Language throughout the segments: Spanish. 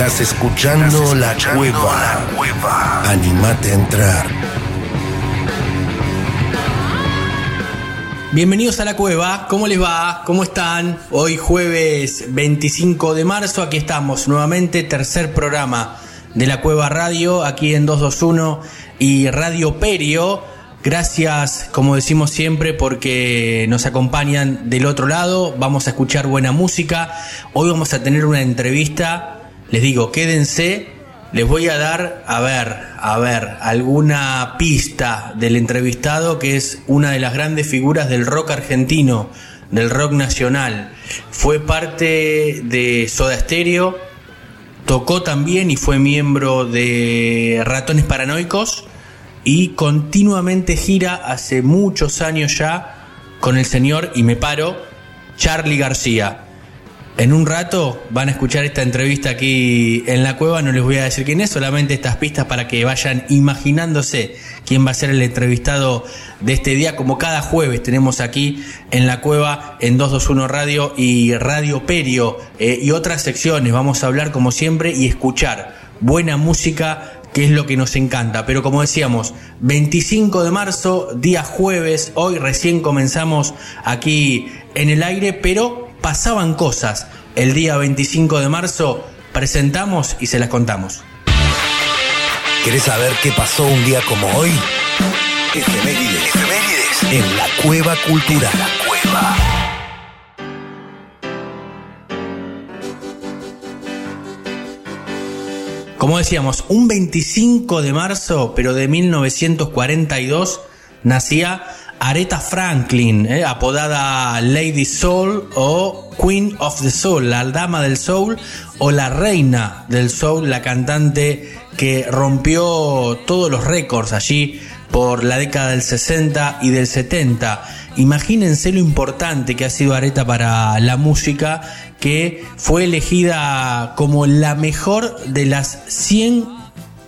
Estás escuchando, la, cueva. la cueva. Animate a entrar. Bienvenidos a la cueva, ¿cómo les va? ¿Cómo están? Hoy jueves 25 de marzo, aquí estamos nuevamente, tercer programa de la Cueva Radio, aquí en 221 y Radio Perio. Gracias, como decimos siempre, porque nos acompañan del otro lado, vamos a escuchar buena música. Hoy vamos a tener una entrevista, les digo, quédense les voy a dar, a ver, a ver, alguna pista del entrevistado que es una de las grandes figuras del rock argentino, del rock nacional. Fue parte de Soda Stereo, tocó también y fue miembro de Ratones Paranoicos y continuamente gira hace muchos años ya con el señor, y me paro, Charlie García. En un rato van a escuchar esta entrevista aquí en la cueva, no les voy a decir quién es, solamente estas pistas para que vayan imaginándose quién va a ser el entrevistado de este día, como cada jueves tenemos aquí en la cueva en 221 Radio y Radio Perio eh, y otras secciones. Vamos a hablar como siempre y escuchar buena música que es lo que nos encanta. Pero como decíamos, 25 de marzo, día jueves, hoy recién comenzamos aquí en el aire, pero pasaban cosas. El día 25 de marzo presentamos y se las contamos. ¿Querés saber qué pasó un día como hoy? Efemérides. Efemérides. En la cueva cultural. La cueva. Como decíamos, un 25 de marzo, pero de 1942, nacía Aretha Franklin, eh, apodada Lady Soul o Queen of the Soul, la dama del soul o la reina del soul, la cantante que rompió todos los récords allí por la década del 60 y del 70. Imagínense lo importante que ha sido Aretha para la música, que fue elegida como la mejor de las 100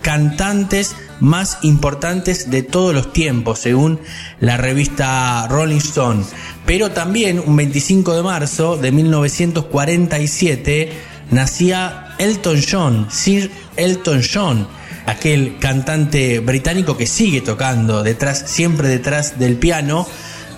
cantantes más importantes de todos los tiempos, según la revista Rolling Stone. Pero también un 25 de marzo de 1947 nacía Elton John, Sir Elton John, aquel cantante británico que sigue tocando detrás, siempre detrás del piano.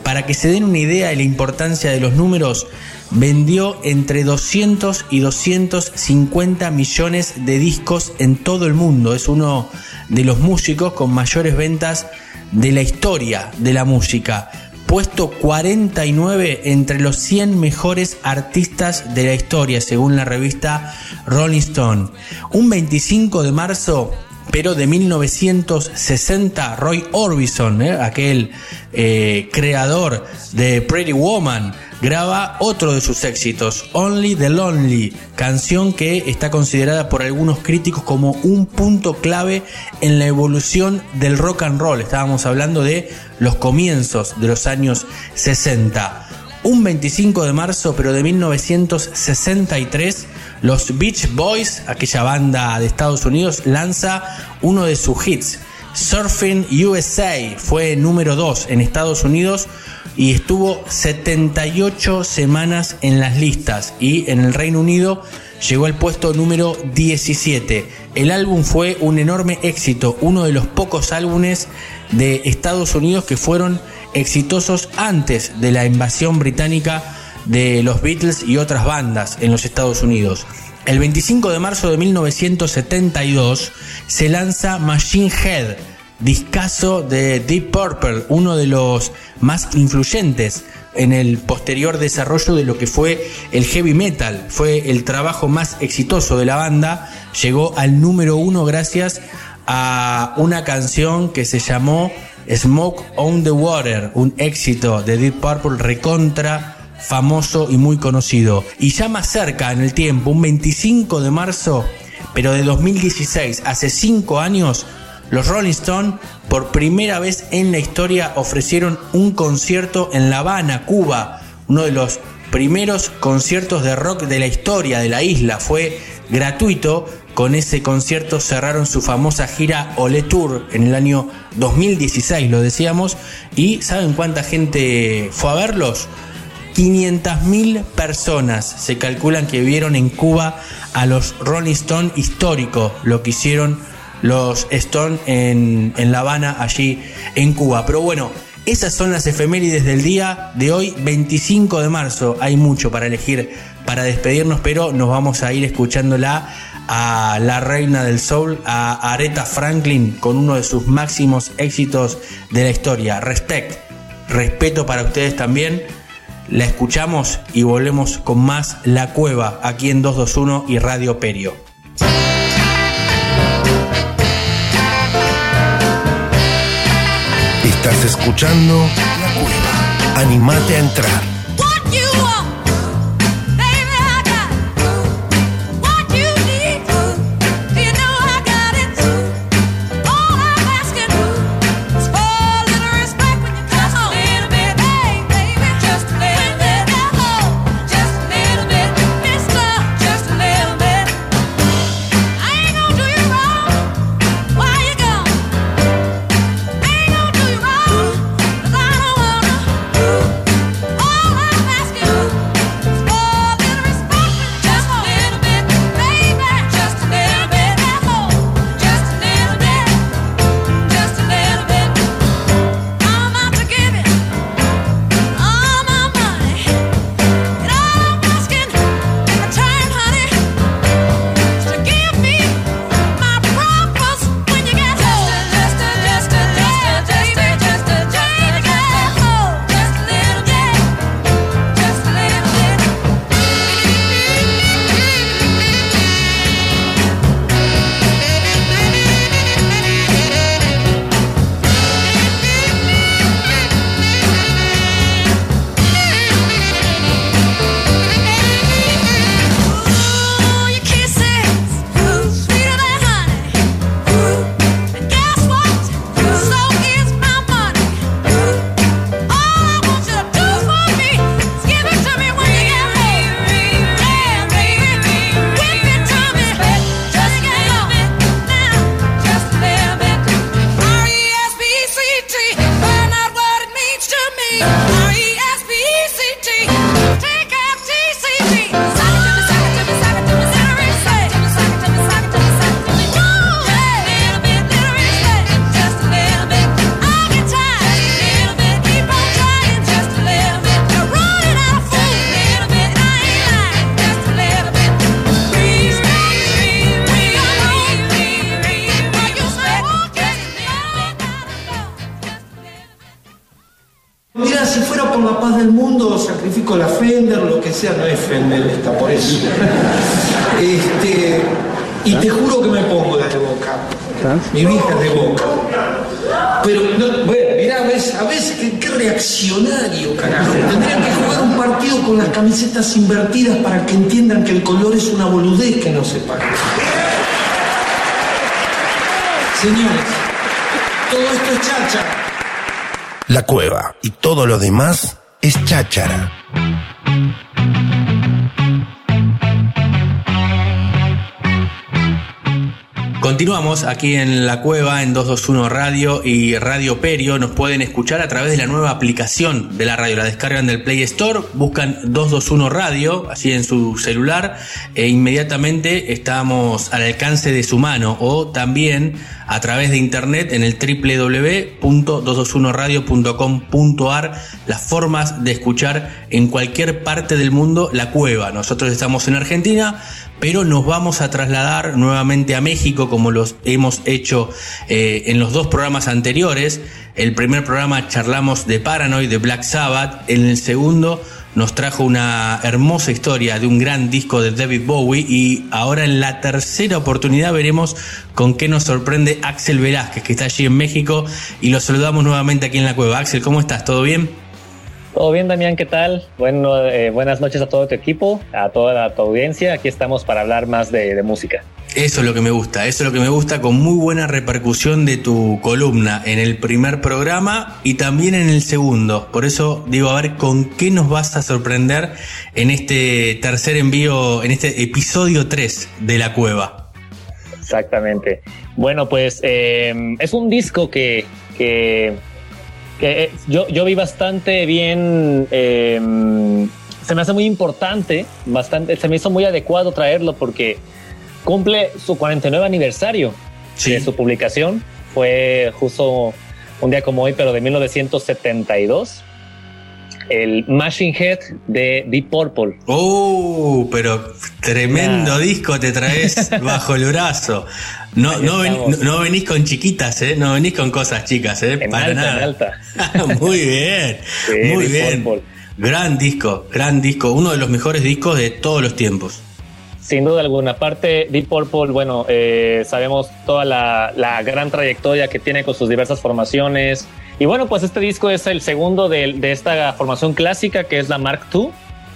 Para que se den una idea de la importancia de los números, vendió entre 200 y 250 millones de discos en todo el mundo. Es uno de los músicos con mayores ventas de la historia de la música. Puesto 49 entre los 100 mejores artistas de la historia, según la revista Rolling Stone. Un 25 de marzo pero de 1960, Roy Orbison, ¿eh? aquel eh, creador de Pretty Woman, graba otro de sus éxitos, Only the Lonely, canción que está considerada por algunos críticos como un punto clave en la evolución del rock and roll. Estábamos hablando de los comienzos de los años 60. Un 25 de marzo, pero de 1963, los Beach Boys, aquella banda de Estados Unidos, lanza uno de sus hits. Surfing USA fue número 2 en Estados Unidos y estuvo 78 semanas en las listas y en el Reino Unido llegó al puesto número 17. El álbum fue un enorme éxito, uno de los pocos álbumes de Estados Unidos que fueron exitosos antes de la invasión británica de los Beatles y otras bandas en los Estados Unidos. El 25 de marzo de 1972 se lanza Machine Head, discazo de Deep Purple, uno de los más influyentes en el posterior desarrollo de lo que fue el heavy metal. Fue el trabajo más exitoso de la banda, llegó al número uno gracias a una canción que se llamó Smoke on the Water, un éxito de Deep Purple recontra famoso y muy conocido. Y ya más cerca en el tiempo, un 25 de marzo, pero de 2016, hace 5 años, los Rolling Stones por primera vez en la historia ofrecieron un concierto en La Habana, Cuba, uno de los primeros conciertos de rock de la historia de la isla. Fue gratuito. Con ese concierto cerraron su famosa gira Ole Tour en el año 2016, lo decíamos. ¿Y saben cuánta gente fue a verlos? 500.000 personas se calculan que vieron en Cuba a los Rolling Stones histórico, lo que hicieron los Stones en, en La Habana, allí en Cuba. Pero bueno, esas son las efemérides del día de hoy, 25 de marzo. Hay mucho para elegir para despedirnos, pero nos vamos a ir escuchándola a la reina del soul, a Aretha Franklin, con uno de sus máximos éxitos de la historia. Respect, respeto para ustedes también. La escuchamos y volvemos con más La Cueva aquí en 221 y Radio Perio. Estás escuchando La Cueva. Animate a entrar. Señores, todo esto es cháchara. La cueva y todo lo demás es cháchara. Continuamos aquí en la cueva en 221 Radio y Radio Perio. Nos pueden escuchar a través de la nueva aplicación de la radio. La descargan del Play Store, buscan 221 Radio, así en su celular, e inmediatamente estamos al alcance de su mano. O también a través de internet en el www.221radio.com.ar las formas de escuchar en cualquier parte del mundo la cueva. Nosotros estamos en Argentina pero nos vamos a trasladar nuevamente a México como los hemos hecho eh, en los dos programas anteriores. El primer programa charlamos de Paranoid, de Black Sabbath, en el segundo nos trajo una hermosa historia de un gran disco de David Bowie y ahora en la tercera oportunidad veremos con qué nos sorprende Axel Velázquez que está allí en México y lo saludamos nuevamente aquí en la cueva. Axel, ¿cómo estás? ¿Todo bien? Todo bien, Damián, ¿qué tal? Bueno, eh, buenas noches a todo tu equipo, a toda tu audiencia. Aquí estamos para hablar más de, música. Eso es lo que me gusta, eso es lo que me gusta, con muy buena repercusión de tu columna en el primer programa y también en el segundo. Por eso digo, a ver, ¿con qué nos vas a sorprender en este tercer envío, en este episodio 3 de La Cueva? Exactamente. Bueno, pues eh, es un disco que, que que eh, yo, yo vi bastante bien. Em, se me hace muy importante, bastante, se me hizo muy adecuado traerlo porque cumple su 49 aniversario de su publicación. Fue justo un día como hoy, pero de 1972 el Machine Head de Deep Purple. Oh, pero tremendo disco te traes bajo el brazo. No, no, venís con chiquitas, ¿eh? No venís con cosas chicas, ¿eh? Para nada. muy bien, muy bien. Gran disco, gran disco. Uno de los mejores discos de todos los tiempos. Sin duda alguna. Aparte, Deep Purple, bueno, eh, sabemos toda la, la gran trayectoria que tiene con sus diversas formaciones y bueno, pues este disco es el segundo de, esta formación clásica que es la Mark II,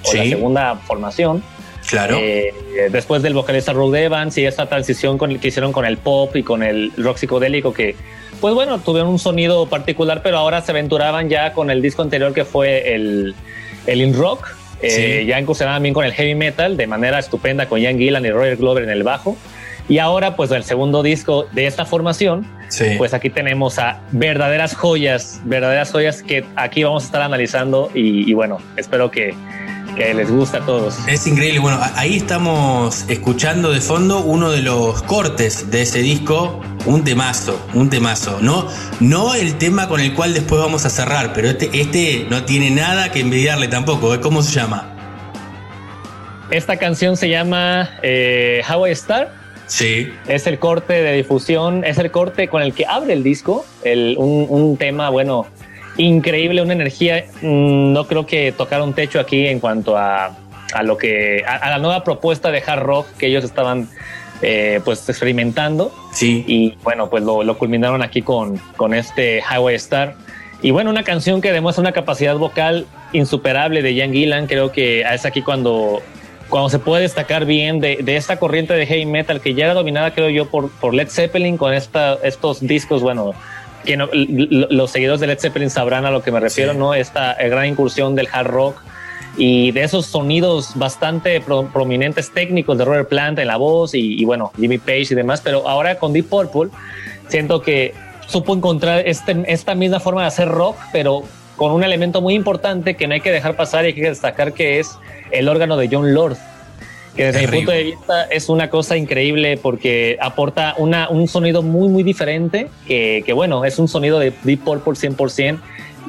o la segunda formación. Claro. Eh, después del vocalista Rod Evans y esta transición con, que hicieron con el pop y con el rock psicodélico que, pues bueno, tuvieron un sonido particular, pero ahora se aventuraban ya con el disco anterior que fue el, el In Rock. Eh, ya incursionaban bien con el heavy metal de manera estupenda con Ian Gillan y Roger Glover en el bajo. Y ahora, pues el segundo disco de esta formación, pues aquí tenemos a verdaderas joyas, verdaderas joyas que aquí vamos a estar analizando y, bueno, espero que, les guste a todos. Es increíble, bueno, ahí estamos escuchando de fondo uno de los cortes de ese disco, un temazo, un temazo, no, no el tema con el cual después vamos a cerrar, pero este, este no tiene nada que envidiarle tampoco, ¿eh? ¿cómo se llama? Esta canción se llama eh, How I Start Sí. Es el corte de difusión, es el corte con el que abre el disco, el, un, tema, bueno, increíble, una energía. Mm, no creo que tocar un techo aquí en cuanto a, a lo que, a, la nueva propuesta de hard rock que ellos estaban eh, pues experimentando. Sí. Y bueno, pues lo, lo culminaron aquí con, con este Highway Star. Y bueno, una canción que demuestra una capacidad vocal insuperable de Jan Gillan. Creo que es aquí cuando cuando se puede destacar bien de, de, esta corriente de heavy metal que ya era dominada, creo yo, por, por Led Zeppelin con esta, estos discos, bueno, que los seguidores de Led Zeppelin sabrán a lo que me refiero, ¿no? Esta gran incursión del hard rock y de esos sonidos bastante prominentes técnicos de Robert Plant en la voz y, y, bueno, Jimmy Page y demás, pero ahora con Deep Purple siento que supo encontrar este, esta misma forma de hacer rock, pero con un elemento muy importante que no hay que dejar pasar y hay que destacar que es el órgano de John Lord, que desde mi punto de vista es una cosa increíble porque aporta una, un sonido muy, muy diferente, que, que bueno, es un sonido de Deep Purple 100%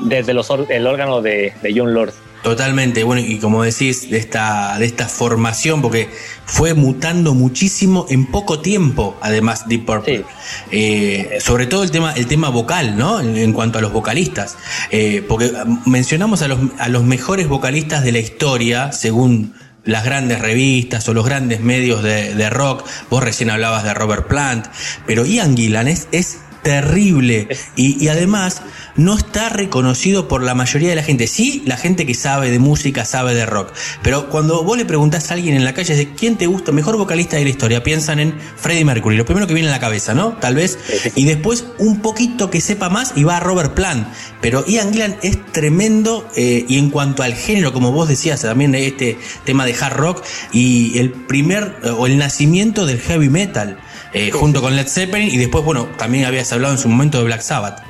desde los, el órgano de, de John Lord. Totalmente, bueno, y como decís, de esta, de esta formación, porque fue mutando muchísimo en poco tiempo, además Deep Purple. Eh, sobre todo el tema, el tema vocal, ¿no? En, cuanto a los vocalistas. Eh, porque mencionamos a los, a los mejores vocalistas de la historia, según las grandes revistas o los grandes medios de, de rock. Vos recién hablabas de Robert Plant, pero Ian Gillan es, es terrible y, y, además no está reconocido por la mayoría de la gente. Sí, la gente que sabe de música, sabe de rock, pero cuando vos le preguntás a alguien en la calle de quién te gusta, mejor vocalista de la historia, piensan en Freddie Mercury, lo primero que viene a la cabeza, ¿no? Tal vez, y después un poquito que sepa más y va a Robert Plant, pero Ian Gillan es tremendo eh, y en cuanto al género, como vos decías también de este tema de hard rock y el primer o el nacimiento del heavy metal. Eh, junto con Led Zeppelin y después, bueno, también habías hablado en su momento de Black Sabbath.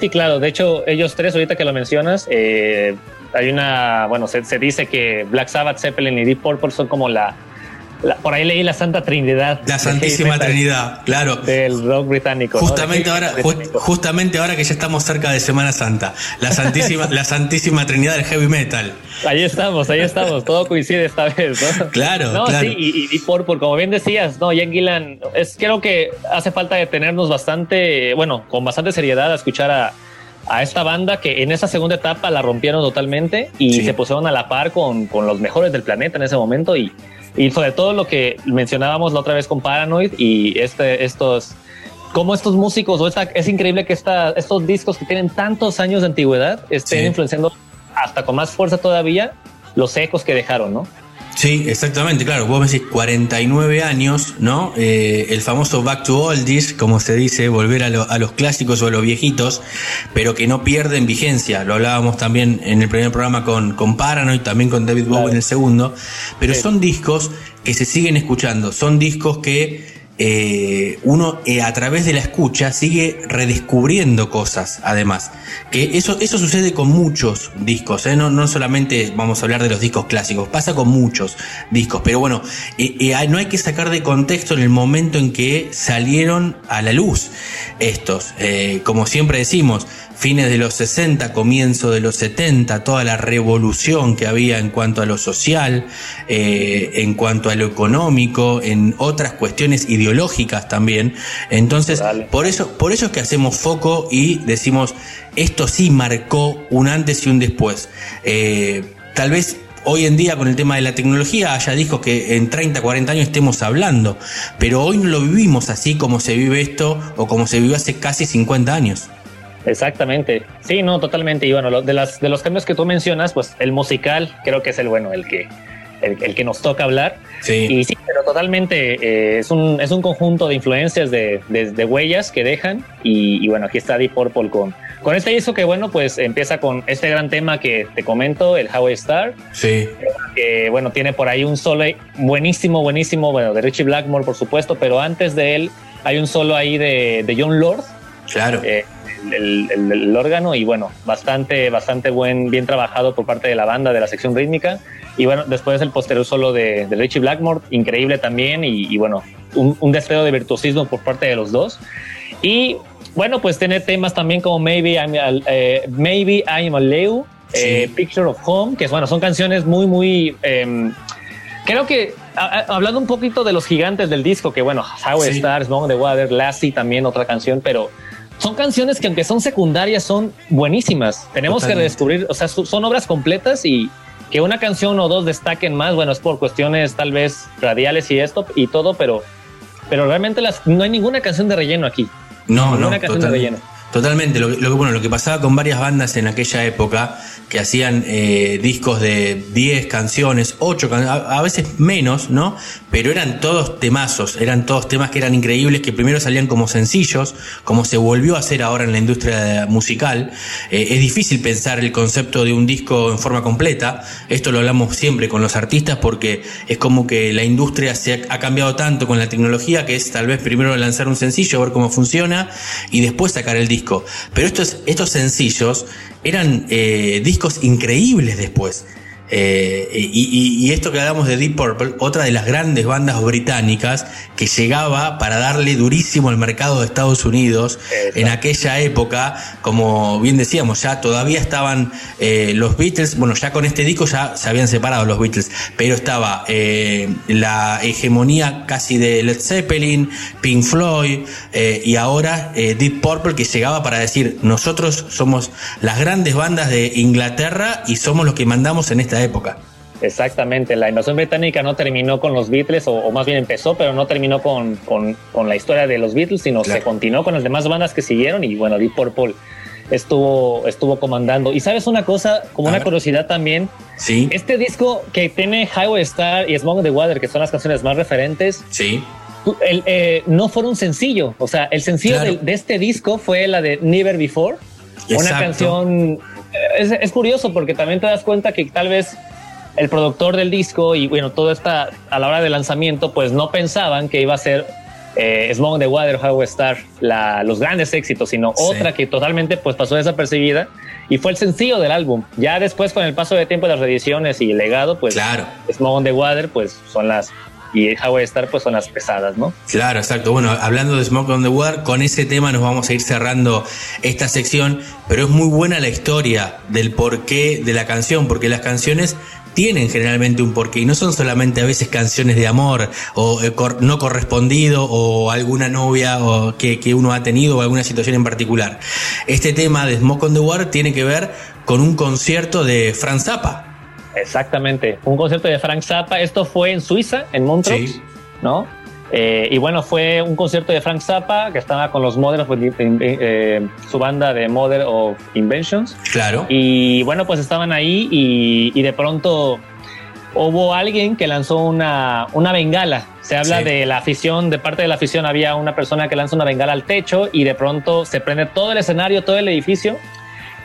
Sí, claro, de hecho ellos tres, ahorita que lo mencionas, eh, hay una, bueno, se, se, dice que Black Sabbath, Zeppelin y Deep Purple son como la, por ahí leí la Santa Trinidad. La Santísima Trinidad, claro. Del rock británico. Justamente ahora, justamente ahora que ya estamos cerca de Semana Santa, la Santísima, la Santísima Trinidad del heavy metal. Ahí estamos, ahí estamos, todo coincide esta vez, ¿no? Claro, no, claro. Sí, y, y por, por, como bien decías, no, Ian Gillan, es creo que hace falta detenernos bastante, bueno, con bastante seriedad a escuchar a, a esta banda que en esa segunda etapa la rompieron totalmente y sí. se pusieron a la par con, con los mejores del planeta en ese momento y y sobre todo lo que mencionábamos la otra vez con Paranoid y este, estos, como estos músicos, o esta, es increíble que esta, estos discos que tienen tantos años de antigüedad estén sí. influenciando hasta con más fuerza todavía los ecos que dejaron, ¿no? Sí, exactamente, claro. Vos me decís 49 años, ¿no? Eh, el famoso back to oldies, como se dice, volver a, lo, a, los clásicos o a los viejitos, pero que no pierden vigencia. Lo hablábamos también en el primer programa con, con Paranoid, también con David Bowie claro. en el segundo. Pero sí. son discos que se siguen escuchando, son discos que eh, uno eh, a través de la escucha sigue redescubriendo cosas, además. Que eso, eso sucede con muchos discos, ¿eh? no, no solamente vamos a hablar de los discos clásicos, pasa con muchos discos, pero bueno, no hay que sacar de contexto en el momento en que salieron a la luz estos. como siempre decimos, fines de los 60, comienzo de los 70, toda la revolución que había en cuanto a lo social, eh, en cuanto a lo económico, en otras cuestiones ideológicas también. Entonces, por eso, por eso es que hacemos foco y decimos, esto sí marcó un antes y un después. Eh, tal vez hoy en día con el tema de la tecnología haya discos que en 30, 40 años estemos hablando, pero hoy no lo vivimos así como se vive esto o como se vivió hace casi 50 años. Exactamente. Sí, no, totalmente. Y bueno, de, las, de los cambios que tú mencionas, pues el musical creo que es el bueno, el que, el, que nos toca hablar. Sí. Y sí, pero totalmente eh, es, un, es un conjunto de influencias, de, de, huellas que dejan. Y, bueno, aquí está Deep Purple con, con este disco que bueno, pues empieza con este gran tema que te comento, el How Star. Sí. Que bueno, tiene por ahí un solo buenísimo, buenísimo, bueno, de Richie Blackmore, por supuesto, pero antes de él hay un solo ahí de, de John Lord. Claro. Eh, el, órgano y bueno, bastante, bastante buen, bien trabajado por parte de la banda, de la sección rítmica. Y bueno, después el posterior solo de, Richie Blackmore, increíble también y, bueno, un, un destello de virtuosismo por parte de los dos. Y bueno, pues tiene temas también como Maybe I'm, eh, Maybe I'm a Leo, eh, Picture of Home, que bueno, son canciones muy, muy... Em, creo que hablando un poquito de los gigantes del disco, que bueno, How Stars, Smoke the Water, Lassie también otra canción, pero son canciones que aunque son secundarias son buenísimas. Tenemos que redescubrir, o sea, son obras completas y que una canción o dos destaquen más, bueno, es por cuestiones tal vez radiales y esto y todo, pero, pero realmente las, no hay ninguna canción de relleno aquí. No, no, canción de relleno. Totalmente, lo, lo, bueno, lo que pasaba con varias bandas en aquella época que hacían eh, discos de 10 canciones, 8 canciones, a, veces menos, ¿no? Pero eran todos temazos, eran todos temas que eran increíbles, que primero salían como sencillos, como se volvió a hacer ahora en la industria musical. Eh, es difícil pensar el concepto de un disco en forma completa, esto lo hablamos siempre con los artistas porque es como que la industria se ha, cambiado tanto con la tecnología que es tal vez primero lanzar un sencillo, ver cómo funciona y después sacar el disco. Pero estos, estos sencillos eran eh, discos increíbles después. Eh, y, esto que hablamos de Deep Purple, otra de las grandes bandas británicas que llegaba para darle durísimo al mercado de Estados Unidos en aquella época, como bien decíamos, ya todavía estaban eh, los Beatles, bueno, ya con este disco ya se habían separado los Beatles, pero estaba eh, la hegemonía casi de Led Zeppelin, Pink Floyd y ahora Deep Purple que llegaba para decir, nosotros somos las grandes bandas de Inglaterra y somos los que mandamos en esta época. Exactamente, la invasión británica no terminó con los Beatles, o, más bien empezó, pero no terminó con, con, la historia de los Beatles, sino se continuó con las demás bandas que siguieron y bueno, Deep Purple estuvo, estuvo comandando. Y sabes una cosa, como una curiosidad también, sí. este disco que tiene Highway Star y Smoke the Water, que son las canciones más referentes, sí. Eh, no fueron un sencillo, o sea, el sencillo de, este disco fue la de Never Before, una canción es, curioso porque también te das cuenta que tal vez el productor del disco y bueno, todo está a la hora del lanzamiento, pues no pensaban que iba a ser eh, Smoke the Water, How Star, la, los grandes éxitos, sino otra que totalmente pues pasó desapercibida y fue el sencillo del álbum. Ya después con el paso de tiempo de las reediciones y el legado, pues claro. Smoke the Water pues son las y How Star pues son las pesadas, ¿no? Claro, exacto. Bueno, hablando de Smoke on the Water, con ese tema nos vamos a ir cerrando esta sección, pero es muy buena la historia del porqué de la canción, porque las canciones tienen generalmente un porqué y no son solamente a veces canciones de amor o eh, no correspondido o alguna novia o que, que, uno ha tenido o alguna situación en particular. Este tema de Smoke on the Water tiene que ver con un concierto de Franz Zappa. Exactamente, un concierto de Frank Zappa. Esto fue en Suiza, en Montreux, ¿no? Eh, y bueno, fue un concierto de Frank Zappa que estaba con los Modern of, eh, su banda de Mother of Inventions. Claro. Y bueno, pues estaban ahí y, de pronto hubo alguien que lanzó una, una bengala. Se habla de la afición, de parte de la afición había una persona que lanza una bengala al techo y de pronto se prende todo el escenario, todo el edificio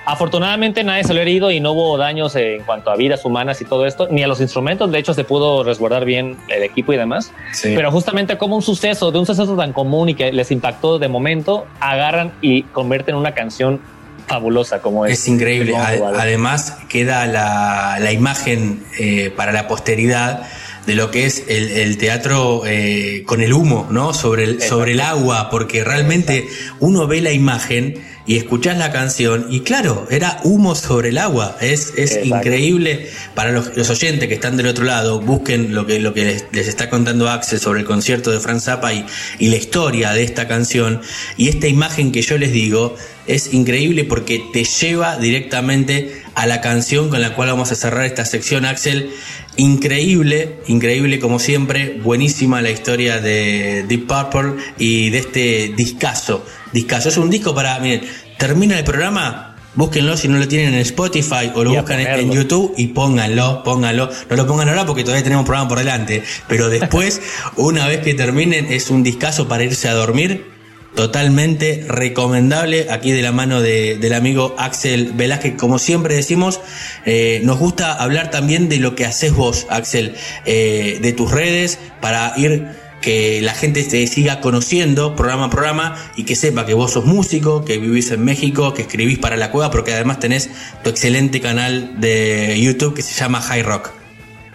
Afortunadamente nadie ha herido y no hubo daños en cuanto a vidas humanas y todo esto, ni a los instrumentos. De hecho, se pudo resguardar bien el equipo y demás. Pero justamente como un suceso, de un suceso tan común y que les impactó de momento, agarran y convierten una canción fabulosa como es. Es increíble. Además, queda la, imagen eh, para la posteridad de lo que es el, teatro eh, con el humo, ¿no? Sobre el, sobre el agua, porque realmente uno ve la imagen y escuchás la canción y claro, era humo sobre el agua. Es, es increíble para los, oyentes que están del otro lado, busquen lo que, lo que les, está contando Axel sobre el concierto de Franz Zappa y, y la historia de esta canción y esta imagen que yo les digo es increíble porque te lleva directamente a la canción con la cual vamos a cerrar esta sección, Axel. Increíble, increíble como siempre, buenísima la historia de Deep Purple y de este discazo. Discazo, es un disco para, miren, termina el programa, búsquenlo si no lo tienen en Spotify o lo buscan en YouTube y pónganlo, pónganlo. No lo pongan ahora porque todavía tenemos un programa por delante, pero después, una vez que terminen, es un discazo para irse a dormir totalmente recomendable aquí de la mano del amigo Axel Velázquez. Como siempre decimos, eh, nos gusta hablar también de lo que haces vos, Axel, eh, de tus redes, para ir que la gente te siga conociendo programa a programa y que sepa que vos sos músico, que vivís en México, que escribís para la cueva, porque además tenés tu excelente canal de YouTube que se llama High Rock.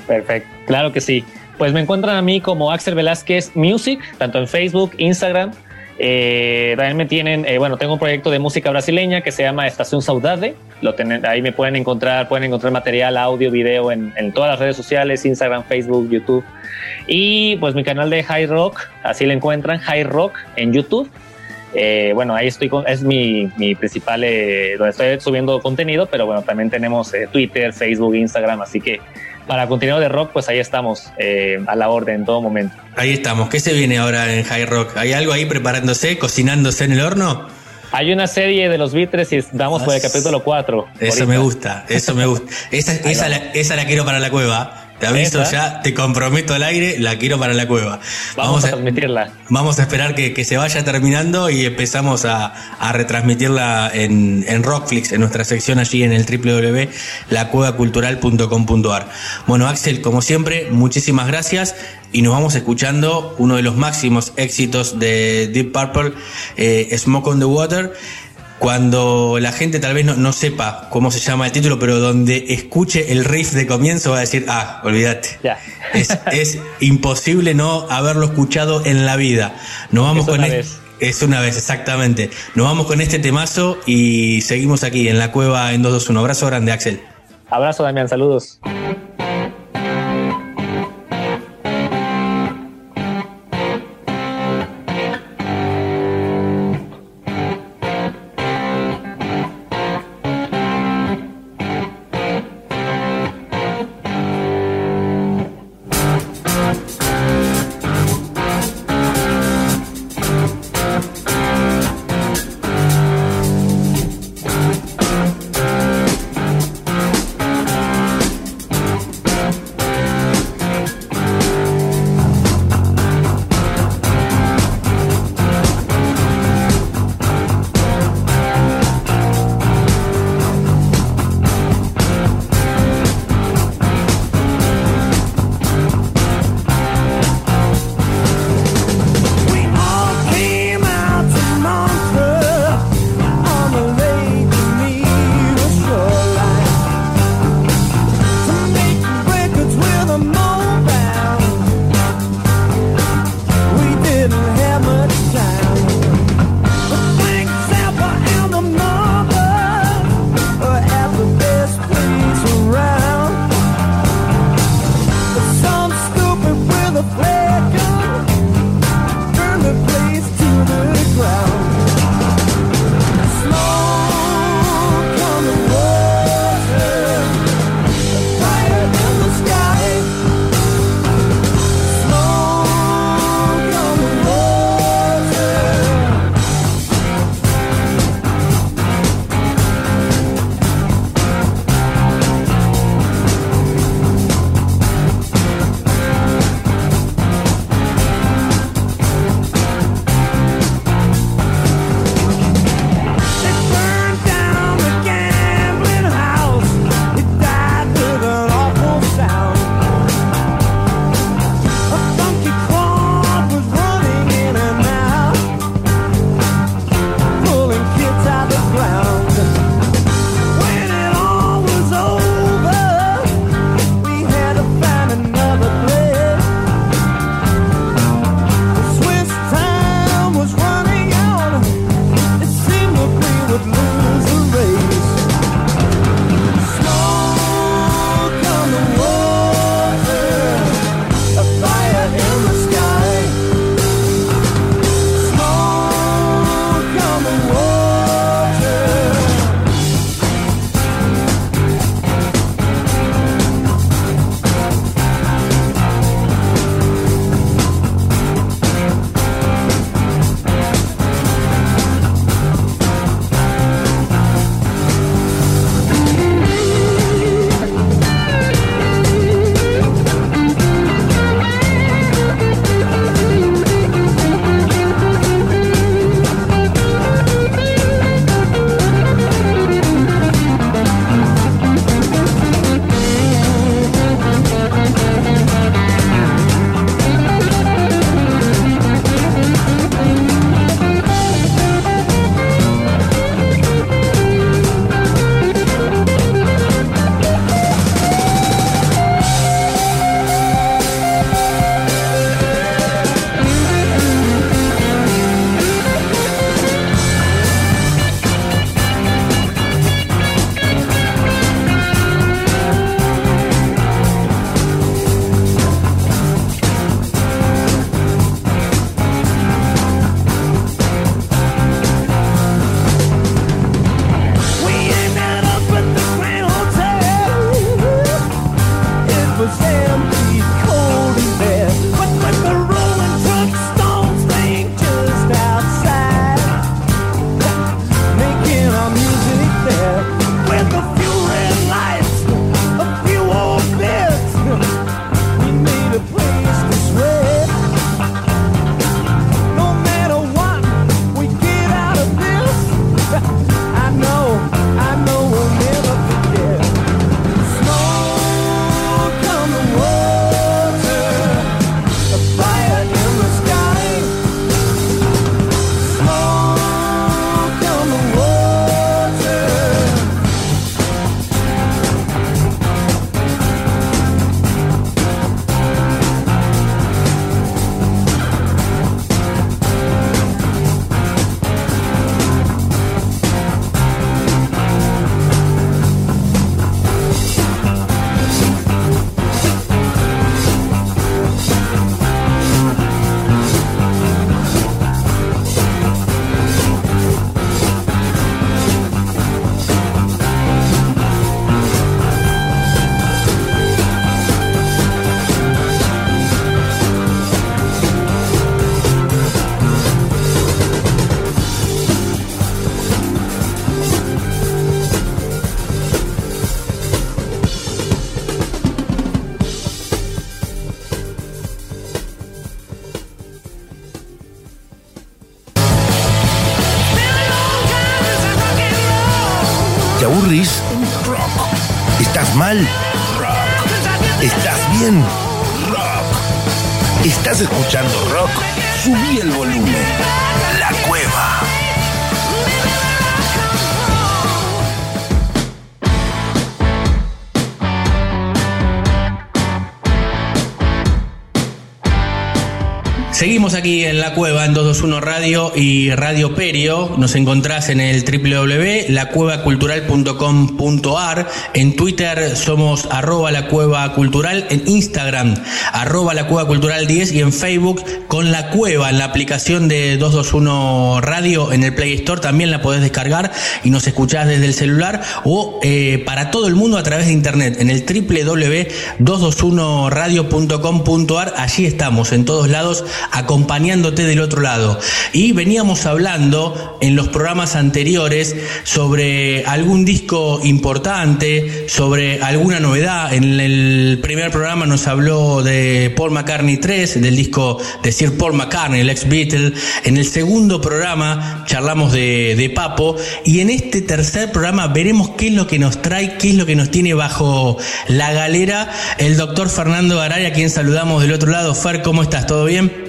Perfecto, claro que sí. Pues me encuentran a mí como Axel Velázquez Music, tanto en Facebook, Instagram, eh, también me tienen, eh, bueno, tengo un proyecto de música brasileña que se llama Estación Saudade. Ahí me pueden encontrar, pueden encontrar material, audio, video en, todas las redes sociales, Instagram, Facebook, YouTube. Y pues mi canal de High Rock, así lo encuentran, High Rock en YouTube. Eh, bueno, ahí estoy con, es mi, mi principal, donde estoy subiendo contenido, pero bueno, también tenemos Twitter, Facebook, Instagram, así que para continuar de rock, pues ahí estamos eh, a la orden en todo momento. Ahí estamos. ¿Qué se viene ahora en High Rock? ¿Hay algo ahí preparándose, cocinándose en el horno? Hay una serie de los Beatles y estamos por el capítulo 4. Eso me gusta, eso me gusta. Esa, esa, la, esa la quiero para la cueva. Te aviso ya, te comprometo al aire, la quiero para la cueva. Vamos, a transmitirla. Vamos a esperar que, se vaya terminando y empezamos a, retransmitirla en, en, Rockflix, en nuestra sección allí en el www.lacuevacultural.com.ar. Bueno, Axel, como siempre, muchísimas gracias y nos vamos escuchando uno de los máximos éxitos de Deep Purple, eh, Smoke on the Water cuando la gente tal vez no, sepa cómo se llama el título, pero donde escuche el riff de comienzo va a decir, ah, olvídate. Es, imposible no haberlo escuchado en la vida. Nos vamos es con una vez. Es una vez, exactamente. Nos vamos con este temazo y seguimos aquí en la cueva en 221. Abrazo grande, Axel. Abrazo, Damián. Saludos. Aquí en la cueva en 221 Radio y Radio Perio. Nos encontrás en el www.lacuevacultural.com.ar. En Twitter somos arroba la cueva cultural. En Instagram arroba la cueva cultural 10 y en Facebook con la cueva en la aplicación de 221 Radio en el Play Store. También la podés descargar y nos escuchás desde el celular o eh, para todo el mundo a través de internet en el www.221radio.com.ar. Allí estamos en todos lados acompañándote del otro lado. Y veníamos hablando en los programas anteriores sobre algún disco importante, sobre alguna novedad. En el primer programa nos habló de Paul McCartney 3, del disco de Sir Paul McCartney, el ex Beatle. En el segundo programa charlamos de, de Papo. Y en este tercer programa veremos qué es lo que nos trae, qué es lo que nos tiene bajo la galera el doctor Fernando Garay, a quien saludamos del otro lado. Fer, ¿cómo estás? ¿Todo bien?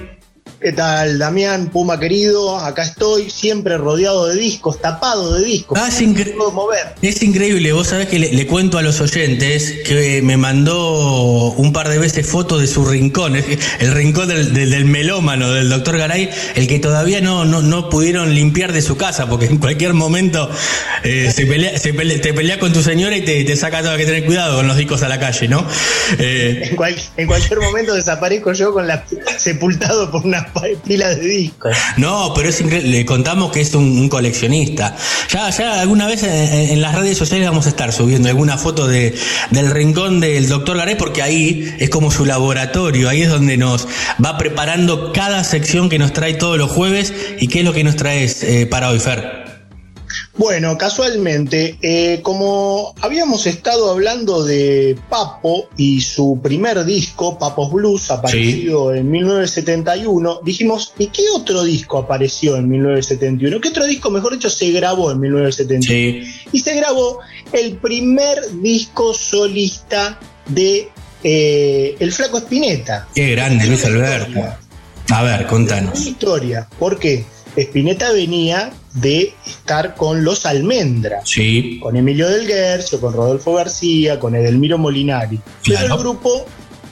¿Qué tal, Damián? Puma querido, acá estoy, siempre rodeado de discos, tapado de discos. Ah, es, incre mover. es, increíble, vos sabés que le, le, cuento a los oyentes que me mandó un par de veces fotos de su rincón, el rincón del, del, del melómano, del doctor Garay, el que todavía no, no, no, pudieron limpiar de su casa, porque en cualquier momento eh, se pelea, se pelea, te pelea con tu señora y te, te saca todo, que tener cuidado con los discos a la calle, ¿no? Eh, en, cual, en cualquier momento desaparezco yo con la sepultado por una No, pero es. Le contamos que es un, coleccionista. Ya, ya alguna vez en, en, las redes sociales vamos a estar subiendo alguna foto de, del rincón del doctor Garay, porque ahí es como su laboratorio. Ahí es donde nos va preparando cada sección que nos trae todos los jueves. ¿Y qué es lo que nos traes eh, para hoy, Fer? Bueno, casualmente, eh, como habíamos estado hablando de Papo y su primer disco, Papos Blues, apareció sí. en 1971, dijimos, ¿y qué otro disco apareció en 1971? ¿Qué otro disco, mejor dicho, se grabó en 1971? Sí. Y se grabó el primer disco solista de eh, El Flaco Espineta. Qué grande, Luis Alberto. A ver, contanos. Historia, ¿por qué? Spinetta venía de estar con los Almendras, sí. con Emilio del Guercio, con Rodolfo García, con Edelmiro Molinari. Claro. Pero el grupo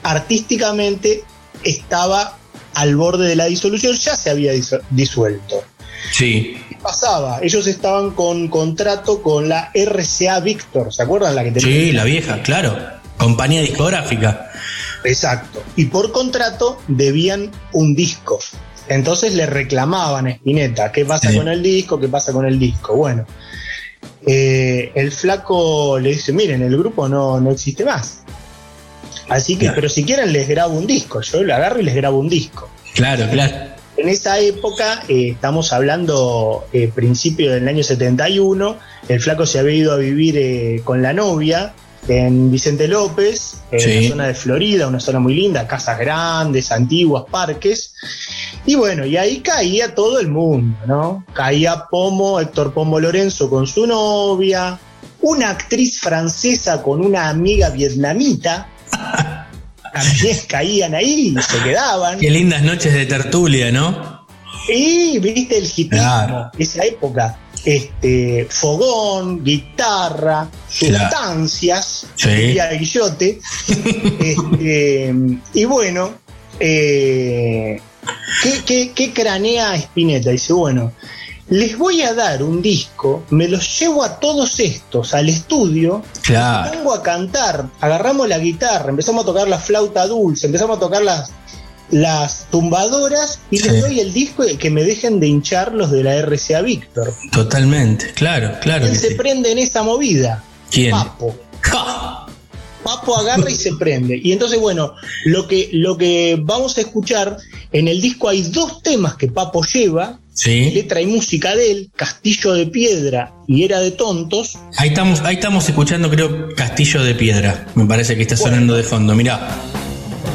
artísticamente estaba al borde de la disolución, ya se había disuelto. Sí. ¿Qué pasaba? Ellos estaban con contrato con la RCA Victor, ¿se acuerdan la que tenía? Sí, la vieja, claro. Compañía discográfica. Exacto. Y por contrato debían un disco. Entonces le reclamaban a Spinetta, ¿qué pasa sí. con el disco? ¿Qué pasa con el disco? Bueno, eh, el flaco le dice, miren, el grupo no, no existe más. Así que, claro. pero si quieren les grabo un disco, yo lo agarro y les grabo un disco. Claro, claro. En esa época, eh, estamos hablando eh, principio del año 71, el flaco se había ido a vivir con la novia, en Vicente López, en sí. la zona de Florida, una zona muy linda, casas grandes, antiguas, parques. Y bueno, y ahí caía todo el mundo, ¿no? Caía Pomo, Héctor Pomo Lorenzo con su novia, una actriz francesa con una amiga vietnamita. También caían ahí, se quedaban. Qué lindas noches de tertulia, ¿no? Y viste el hipismo, claro. esa época este, fogón, guitarra, sustancias, claro. sí. y Guillote. este, y bueno, eh, ¿qué, qué, qué cranea Spinetta? Dice, bueno, les voy a dar un disco, me los llevo a todos estos al estudio, claro. pongo a cantar, agarramos la guitarra, empezamos a tocar la flauta dulce, empezamos a tocar las las tumbadoras y sí. les doy el disco y que me dejen de hinchar los de la RCA Víctor. Totalmente, claro, claro. ¿Quién se sí. prende en esa movida? ¿Quién? Papo. Papo agarra y se prende. Y entonces, bueno, lo que, lo que vamos a escuchar, en el disco hay dos temas que Papo lleva, sí. letra y música de él, Castillo de Piedra y Era de Tontos. Ahí estamos, ahí estamos escuchando, creo, Castillo de Piedra. Me parece que está sonando de fondo. Mirá.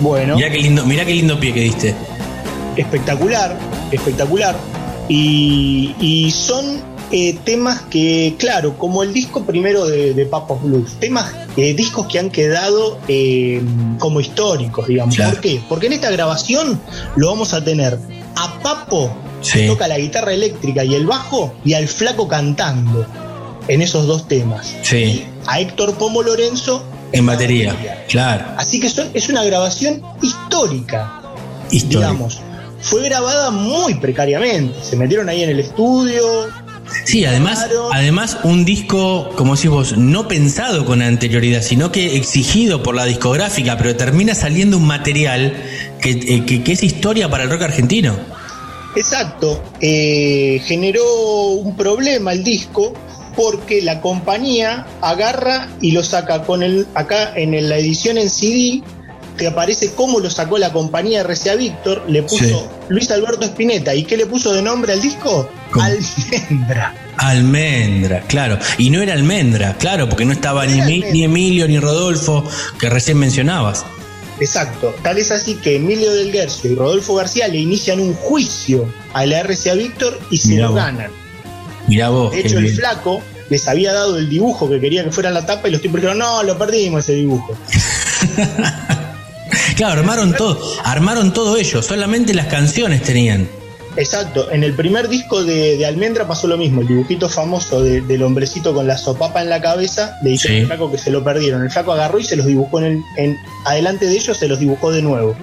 Bueno. Mirá qué lindo, mirá qué lindo pie que diste. Espectacular, espectacular. Y, y son eh, temas que, claro, como el disco primero de, de Papo Blues, temas, eh, discos que han quedado eh, como históricos, digamos. Claro. ¿Por qué? Porque en esta grabación lo vamos a tener a Papo, Sí. que toca la guitarra eléctrica y el bajo, y al flaco cantando en esos dos temas. Sí. A Héctor Pomo Lorenzo En batería. Claro. Así que son- es una grabación histórica Histórico. digamos. Fue grabada muy precariamente. Se metieron ahí en el estudio. Sí, además, además un disco, como decís vos, no pensado con anterioridad, sino que exigido por la discográfica, pero termina saliendo un material que, eh, que- que es historia para el rock argentino. Exacto. Eh, generó un problema el disco porque la compañía agarra y lo saca con el. Acá en la edición en CD. Te aparece cómo lo sacó la compañía RCA Víctor, le puso Sí. Luis Alberto Spinetta. ¿Y qué le puso de nombre al disco? ¿Cómo? Almendra. Almendra, claro. Y no era Almendra, claro, porque no estaba No ni, Emilio ni Rodolfo, que recién mencionabas. Exacto. Tal es así que Emilio del Guercio y Rodolfo García le inician un juicio a la RCA Víctor y se Mirá lo vos. ganan. Mirá vos. De hecho, el bien. flaco les había dado el dibujo que quería que fuera la tapa y los tipos dijeron, no, lo perdimos ese dibujo. Claro, armaron todo, armaron todo ellos, solamente las canciones tenían. Exacto, en el primer disco de, de Almendra pasó lo mismo, el dibujito famoso de- del hombrecito con la sopapa en la cabeza, le dijeron Sí. al flaco que se lo perdieron. El flaco agarró y se los dibujó en, el, en adelante de ellos, se los dibujó de nuevo.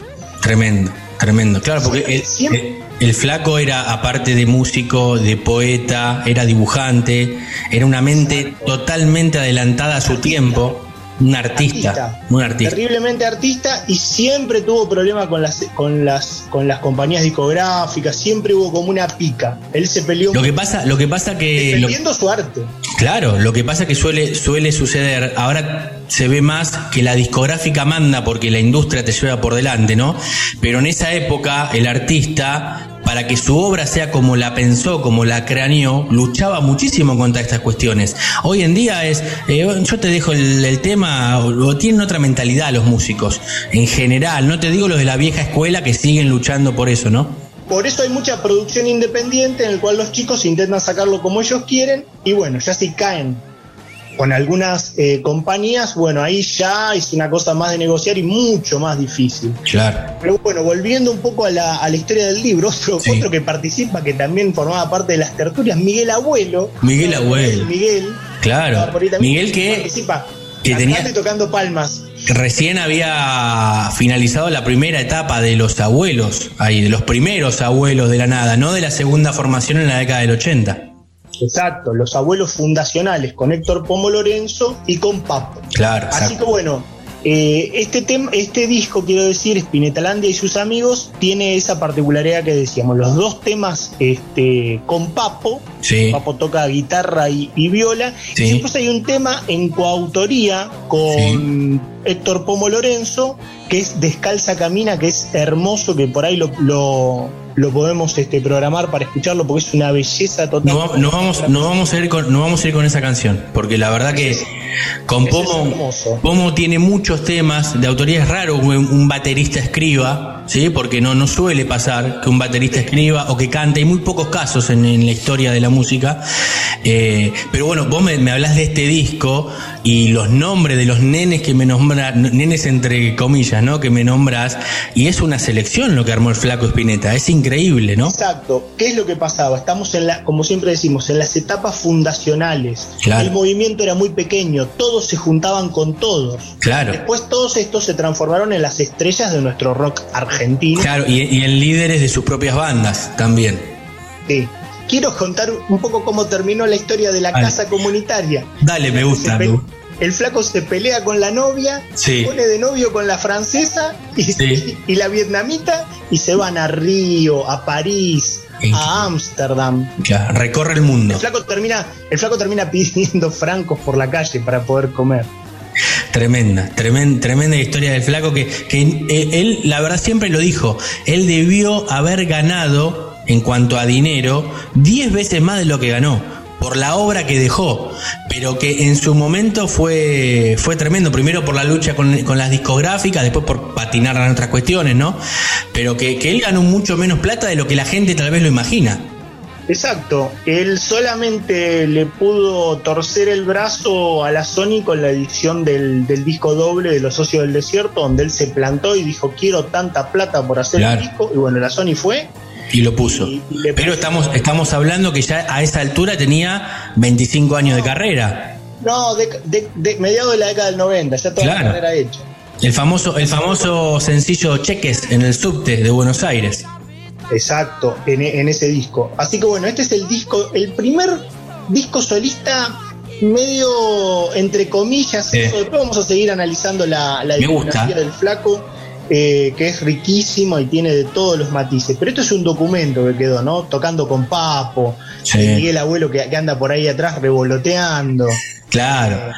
Tremendo, tremendo. Claro, porque el, Siempre- el- el flaco era, aparte de músico, de poeta, era dibujante, era una mente totalmente adelantada a su tiempo, un artista, un artista. Terriblemente artista y siempre tuvo problemas con las, con las, con las compañías discográficas, siempre hubo como una pica. Él se peleó Lo que pasa, lo que pasa que lo- defendiendo su arte. Claro, lo que pasa que suele, suele suceder, ahora se ve más que la discográfica manda porque la industria te lleva por delante, ¿no? Pero en esa época el artista, para que su obra sea como la pensó, como la craneó, luchaba muchísimo contra estas cuestiones. Hoy en día es, eh, yo te dejo el, tema, o, o tienen otra mentalidad los músicos, en general, no te digo los de la vieja escuela que siguen luchando por eso, ¿no? Por eso hay mucha producción independiente en el cual los chicos intentan sacarlo como ellos quieren y bueno, ya si caen con algunas eh, compañías, bueno, ahí ya es una cosa más de negociar y mucho más difícil. Claro. Pero bueno, volviendo un poco a la, a la historia del libro, otro, Sí. otro que participa, que también formaba parte de las tertulias, Miguel Abuelo. Miguel Abuelo. Miguel. Claro. estaba por ahí también, Miguel que- participa, que tenía- tocando palmas. Recién había finalizado la primera etapa de los abuelos, ahí, de los primeros abuelos de la nada, no de la segunda formación en la década del 80. Exacto, los abuelos fundacionales con Héctor Pomo Lorenzo y con Papo. Claro, Así exacto. que bueno, eh, este, tema, este disco, quiero decir, Spinetalandia y sus amigos, tiene esa particularidad que decíamos, los dos temas este, con Papo, Sí. Papo toca guitarra y, y viola, Sí. y después hay un tema en coautoría con Héctor Pomo Lorenzo, que es Descalza Camina, que es hermoso, que por ahí lo, lo, lo podemos este, programar para escucharlo, porque es una belleza total. No, no vamos, no, vamos a ir con, no vamos a ir con esa canción, porque la verdad que con Pomo. Pomo tiene muchos temas de autoría. Es raro que un baterista escriba, ¿sí? porque no, no suele pasar que un baterista escriba o que cante. Hay muy pocos casos en, en la historia de la música. Eh, pero bueno, vos me, me hablas de este disco y los nombres de los nenes que me nombras, nenes entre comillas, ¿no? Que me nombras, y es una selección lo que armó el flaco Spinetta. Es increíble, ¿no? Exacto. ¿Qué es lo que pasaba? Estamos en la, como siempre decimos, en las etapas fundacionales. Claro. El movimiento era muy pequeño, todos se juntaban con todos. Claro. Después todos estos se transformaron en las estrellas de nuestro rock argentino. Claro, y, y en líderes de sus propias bandas también. Sí. Quiero contar un poco cómo terminó la historia de la Dale. casa comunitaria. Dale, me gusta. Me gusta. El flaco se pelea con la novia, Sí. se pone de novio con la francesa y, Sí. y la vietnamita y se van a Río, a París, a Ámsterdam. Recorre el mundo. El flaco termina, el flaco termina pidiendo francos por la calle para poder comer. Tremenda, tremenda, tremenda historia del flaco que, que eh, él, la verdad, siempre lo dijo. Él debió haber ganado, en cuanto a dinero, 10 veces más de lo que ganó. Por la obra que dejó, pero que en su momento fue, fue tremendo. Primero por la lucha con, con las discográficas, después por patinar en otras cuestiones, ¿no? Pero que, que él ganó mucho menos plata de lo que la gente tal vez lo imagina. Exacto, él solamente le pudo torcer el brazo a la Sony con la edición del, disco doble de Los Socios del Desierto, donde él se plantó y dijo quiero tanta plata por hacer el disco, y bueno, la Sony fue. Y lo puso. Pero estamos, estamos hablando que ya a esa altura tenía 25 años de carrera. No, de, de, mediados de la década del 90, ya toda la carrera hecha. El famoso, el famoso sencillo Cheques en el subte de Buenos Aires. Exacto, en, ese disco. Así que bueno, este es el disco, el primer disco solista medio entre comillas. Después vamos a seguir analizando la, la del flaco. Eh, que es riquísimo y tiene de todos los matices. Pero esto es un documento que quedó, ¿no? Tocando con Papo, Miguel Abuelo que, que, anda por ahí atrás revoloteando. Claro.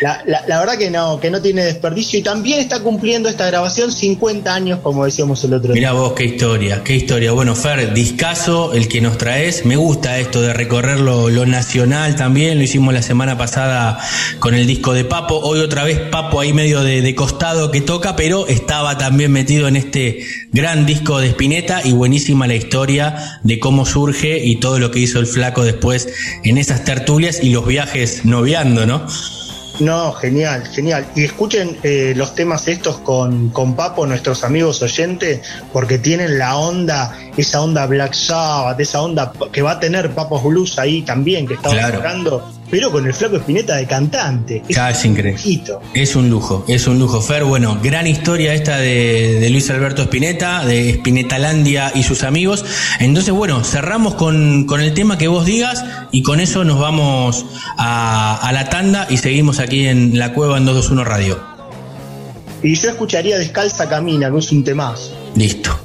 La, la, verdad que no, que no tiene desperdicio y también está cumpliendo esta grabación 50 años, como decíamos el otro día. Mira vos, qué historia, qué historia. Bueno, Fer, discaso el que nos traes. Me gusta esto de recorrer lo, nacional también. Lo hicimos la semana pasada con el disco de Papo. Hoy otra vez Papo ahí medio de, de costado que toca, pero estaba también metido en este gran disco de Spinetta y buenísima la historia de cómo surge y todo lo que hizo el flaco después en esas tertulias y los viajes ¿no? No, genial, genial. Y escuchen eh, los temas estos con, con Papo, nuestros amigos oyentes, porque tienen la onda, esa onda Black Sabbath, esa onda que va a tener Papo Blues ahí también, que estamos claro pero con el flaco Espineta de cantante. Es, es increíble. Es un lujo, es un lujo. Fer, bueno, gran historia esta de, Luis Alberto Espineta, de Espinetalandia y sus amigos. Entonces, bueno, cerramos con, el tema que vos digas y con eso nos vamos a, a la tanda y seguimos aquí en la cueva en 221 Radio. Y yo escucharía Descalza Camina, que es un temazo. Listo.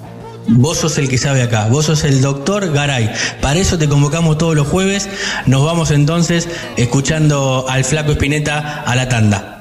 Vos sos el que sabe acá, vos sos el doctor Garay. Para eso te convocamos todos los jueves. Nos vamos entonces escuchando al flaco Espineta a la tanda.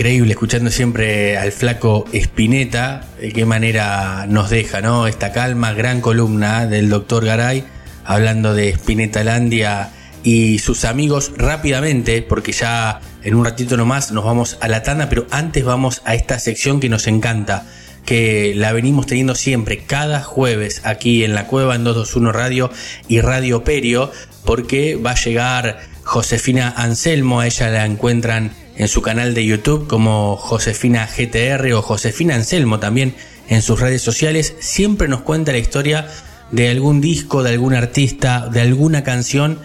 Increíble, escuchando siempre al flaco Spinetta, de qué manera nos deja, ¿no? Esta calma, gran columna del doctor Garay, hablando de Landia y sus amigos rápidamente, porque ya en un ratito nomás nos vamos a la tanda, pero antes vamos a esta sección que nos encanta, que la venimos teniendo siempre, cada jueves, aquí en la cueva en 221 Radio y Radio Perio, porque va a llegar Josefina Anselmo, a ella la encuentran en su canal de YouTube como Josefina GTR o Josefina Anselmo también en sus redes sociales, siempre nos cuenta la historia de algún disco, de algún artista, de alguna canción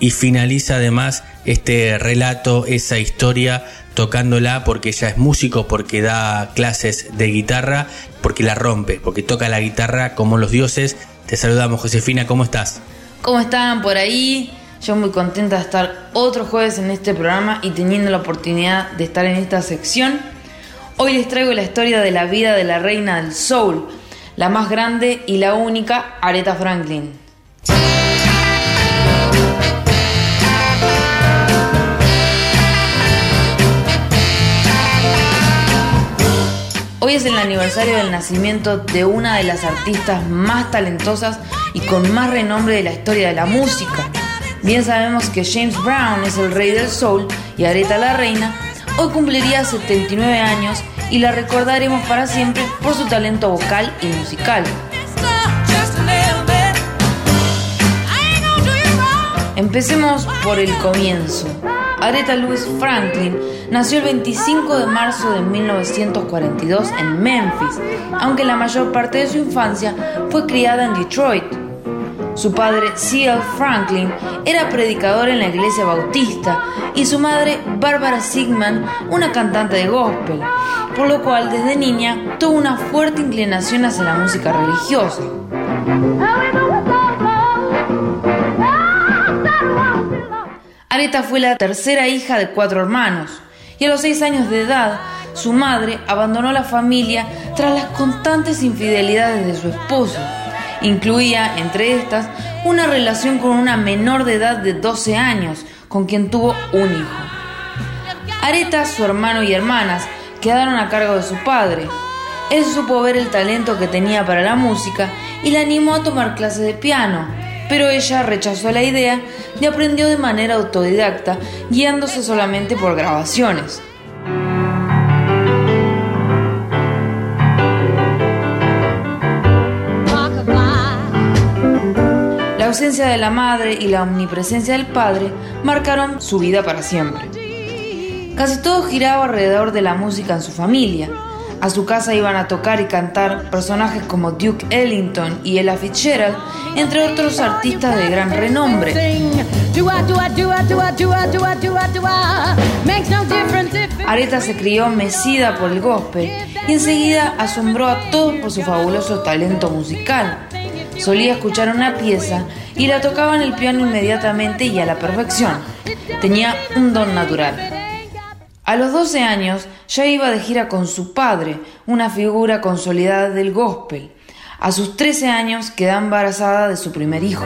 y finaliza además este relato, esa historia tocándola porque ella es músico, porque da clases de guitarra, porque la rompe, porque toca la guitarra como los dioses. Te saludamos Josefina, ¿cómo estás? ¿Cómo están por ahí? Yo muy contenta de estar otro jueves en este programa y teniendo la oportunidad de estar en esta sección. Hoy les traigo la historia de la vida de la reina del soul, la más grande y la única, Aretha Franklin. Hoy es el aniversario del nacimiento de una de las artistas más talentosas y con más renombre de la historia de la música. Bien sabemos que James Brown es el rey del soul y Aretha la reina. Hoy cumpliría 79 años y la recordaremos para siempre por su talento vocal y musical. Empecemos por el comienzo. Aretha Louise Franklin nació el 25 de marzo de 1942 en Memphis, aunque la mayor parte de su infancia fue criada en Detroit. Su padre, C.L. Franklin, era predicador en la iglesia bautista y su madre, Barbara Sigman, una cantante de gospel, por lo cual desde niña tuvo una fuerte inclinación hacia la música religiosa. Aretha fue la tercera hija de cuatro hermanos y a los seis años de edad su madre abandonó la familia tras las constantes infidelidades de su esposo. Incluía, entre estas, una relación con una menor de edad de 12 años, con quien tuvo un hijo. Areta, su hermano y hermanas quedaron a cargo de su padre. Él supo ver el talento que tenía para la música y la animó a tomar clases de piano, pero ella rechazó la idea y aprendió de manera autodidacta, guiándose solamente por grabaciones. Ausencia de la madre y la omnipresencia del padre marcaron su vida para siempre. Casi todo giraba alrededor de la música en su familia. A su casa iban a tocar y cantar personajes como Duke Ellington y Ella Fitzgerald, entre otros artistas de gran renombre. Aretha se crió mecida por el gospel y enseguida asombró a todos por su fabuloso talento musical. Solía escuchar una pieza y la tocaba en el piano inmediatamente y a la perfección. Tenía un don natural. A los 12 años ya iba de gira con su padre, una figura consolidada del gospel. A sus 13 años queda embarazada de su primer hijo.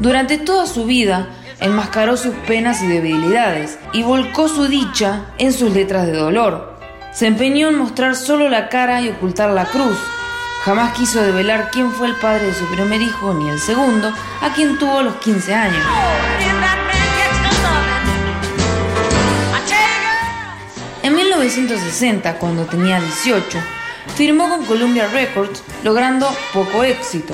Durante toda su vida enmascaró sus penas y debilidades y volcó su dicha en sus letras de dolor. Se empeñó en mostrar solo la cara y ocultar la cruz. Jamás quiso develar quién fue el padre de su primer hijo ni el segundo, a quien tuvo a los 15 años. En 1960, cuando tenía 18, firmó con Columbia Records, logrando poco éxito.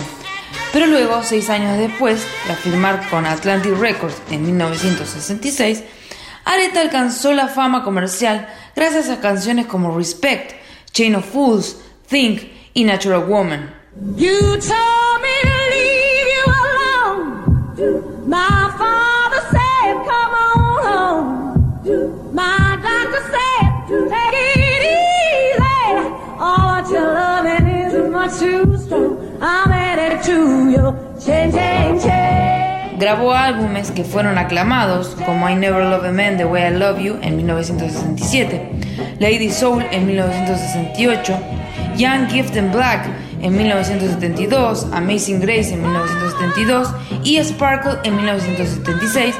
Pero luego, seis años después, tras firmar con Atlantic Records en 1966, Aretha alcanzó la fama comercial gracias a canciones como Respect, Chain of Fools, Think y Natural Woman. You told me to leave you alone. My father said, come on home. My doctor said, take it easy. All what you're loving is much too strong. I'm headed to you. Change, change, change. Grabó álbumes que fueron aclamados, como I Never Love a Man The Way I Love You en 1967, Lady Soul en 1968, Young Gift and Black en 1972, Amazing Grace en 1972 y Sparkle en 1976,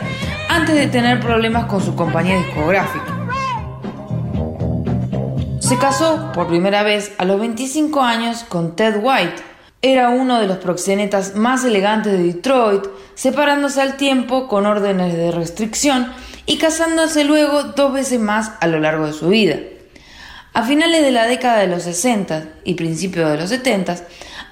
antes de tener problemas con su compañía discográfica. Se casó por primera vez a los 25 años con Ted White. Era uno de los proxenetas más elegantes de Detroit, separándose al tiempo con órdenes de restricción y casándose luego dos veces más a lo largo de su vida. A finales de la década de los 60 y principios de los 70,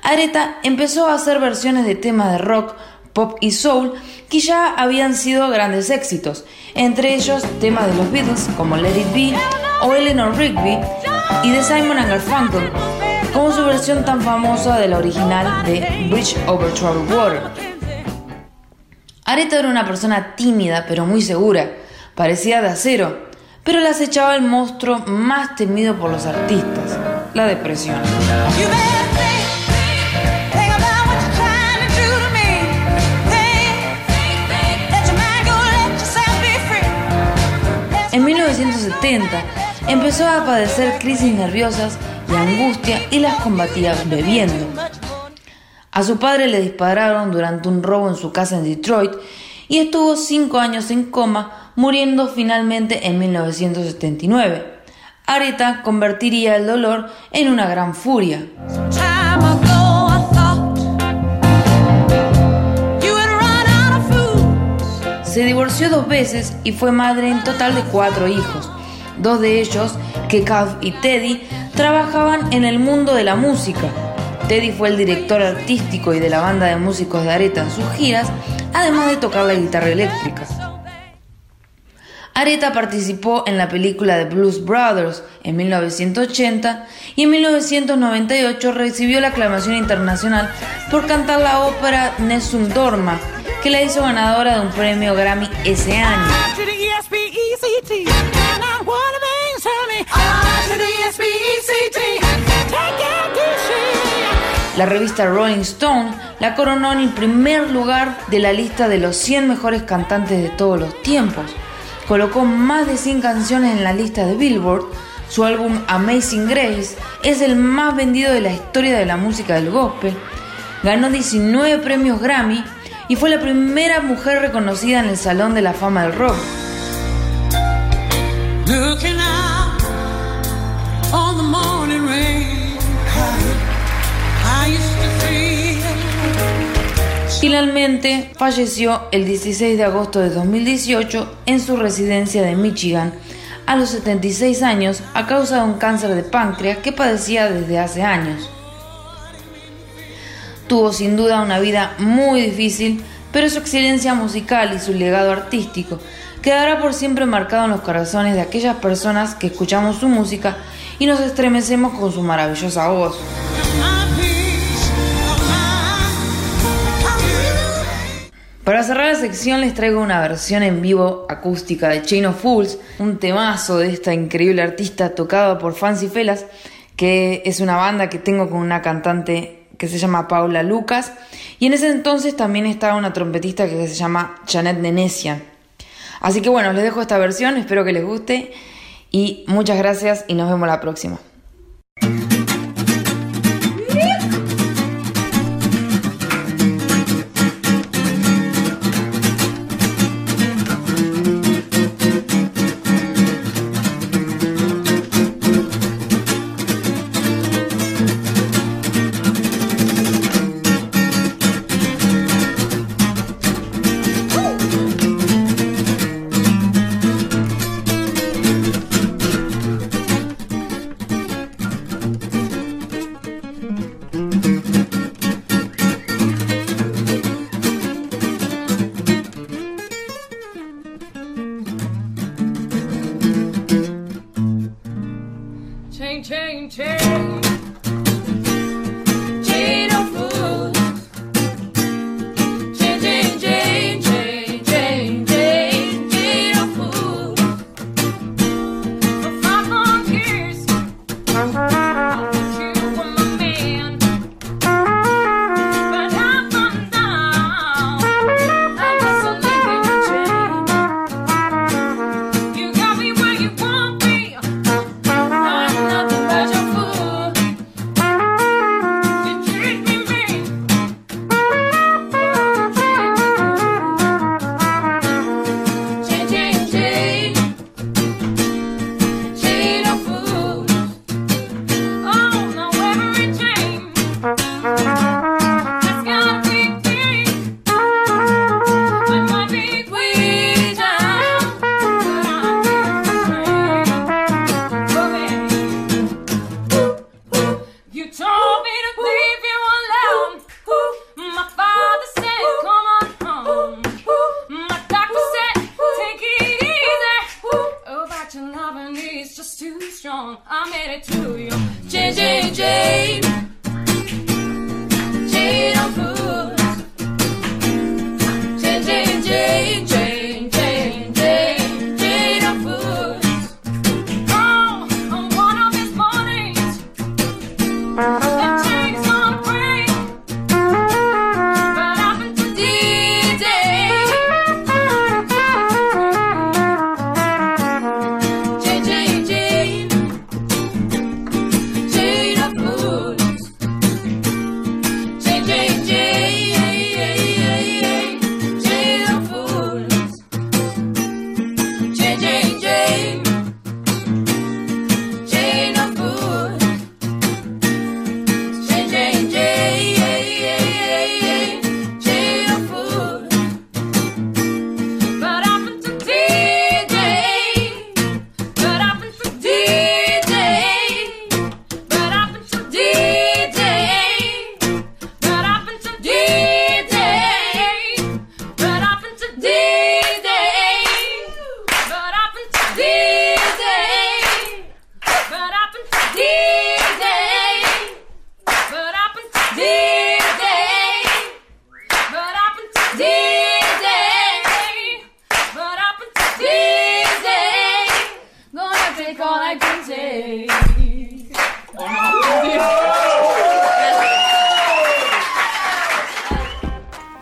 Aretha empezó a hacer versiones de temas de rock, pop y soul que ya habían sido grandes éxitos, entre ellos temas de los Beatles como Let It Be o Eleanor Rigby y de Simon Garfunkel, como su versión tan famosa de la original de Bridge Over Troubled Water. Aretha era una persona tímida pero muy segura, parecía de acero, pero la acechaba el monstruo más temido por los artistas, la depresión. En 1970 empezó a padecer crisis nerviosas y angustia y las combatía bebiendo. A su padre le dispararon durante un robo en su casa en Detroit y estuvo cinco años en coma, muriendo finalmente en 1979. Aretha convertiría el dolor en una gran furia. Se divorció dos veces y fue madre en total de cuatro hijos. Dos de ellos, Kekav y Teddy, trabajaban en el mundo de la música. Teddy fue el director artístico y de la banda de músicos de Aretha en sus giras, además de tocar la guitarra eléctrica. Aretha participó en la película The Blues Brothers en 1980 y en 1998 recibió la aclamación internacional por cantar la ópera Nessun Dorma, que la hizo ganadora de un premio Grammy ese año. La revista Rolling Stone la coronó en el primer lugar de la lista de los 100 mejores cantantes de todos los tiempos. Colocó más de 100 canciones en la lista de Billboard. Su álbum Amazing Grace es el más vendido de la historia de la música del gospel. Ganó 19 premios Grammy y fue la primera mujer reconocida en el Salón de la Fama del Rock. Finalmente falleció el 16 de agosto de 2018 en su residencia de Michigan a los 76 años a causa de un cáncer de páncreas que padecía desde hace años. Tuvo sin duda una vida muy difícil, pero su excelencia musical y su legado artístico quedará por siempre marcado en los corazones de aquellas personas que escuchamos su música y nos estremecemos con su maravillosa voz. Para cerrar la sección les traigo una versión en vivo acústica de Chain of Fools, un temazo de esta increíble artista tocado por Fancy Felas, que es una banda que tengo con una cantante que se llama Paula Lucas, y en ese entonces también estaba una trompetista que se llama Janet Nenesian. Así que bueno, les dejo esta versión, espero que les guste y muchas gracias y nos vemos la próxima.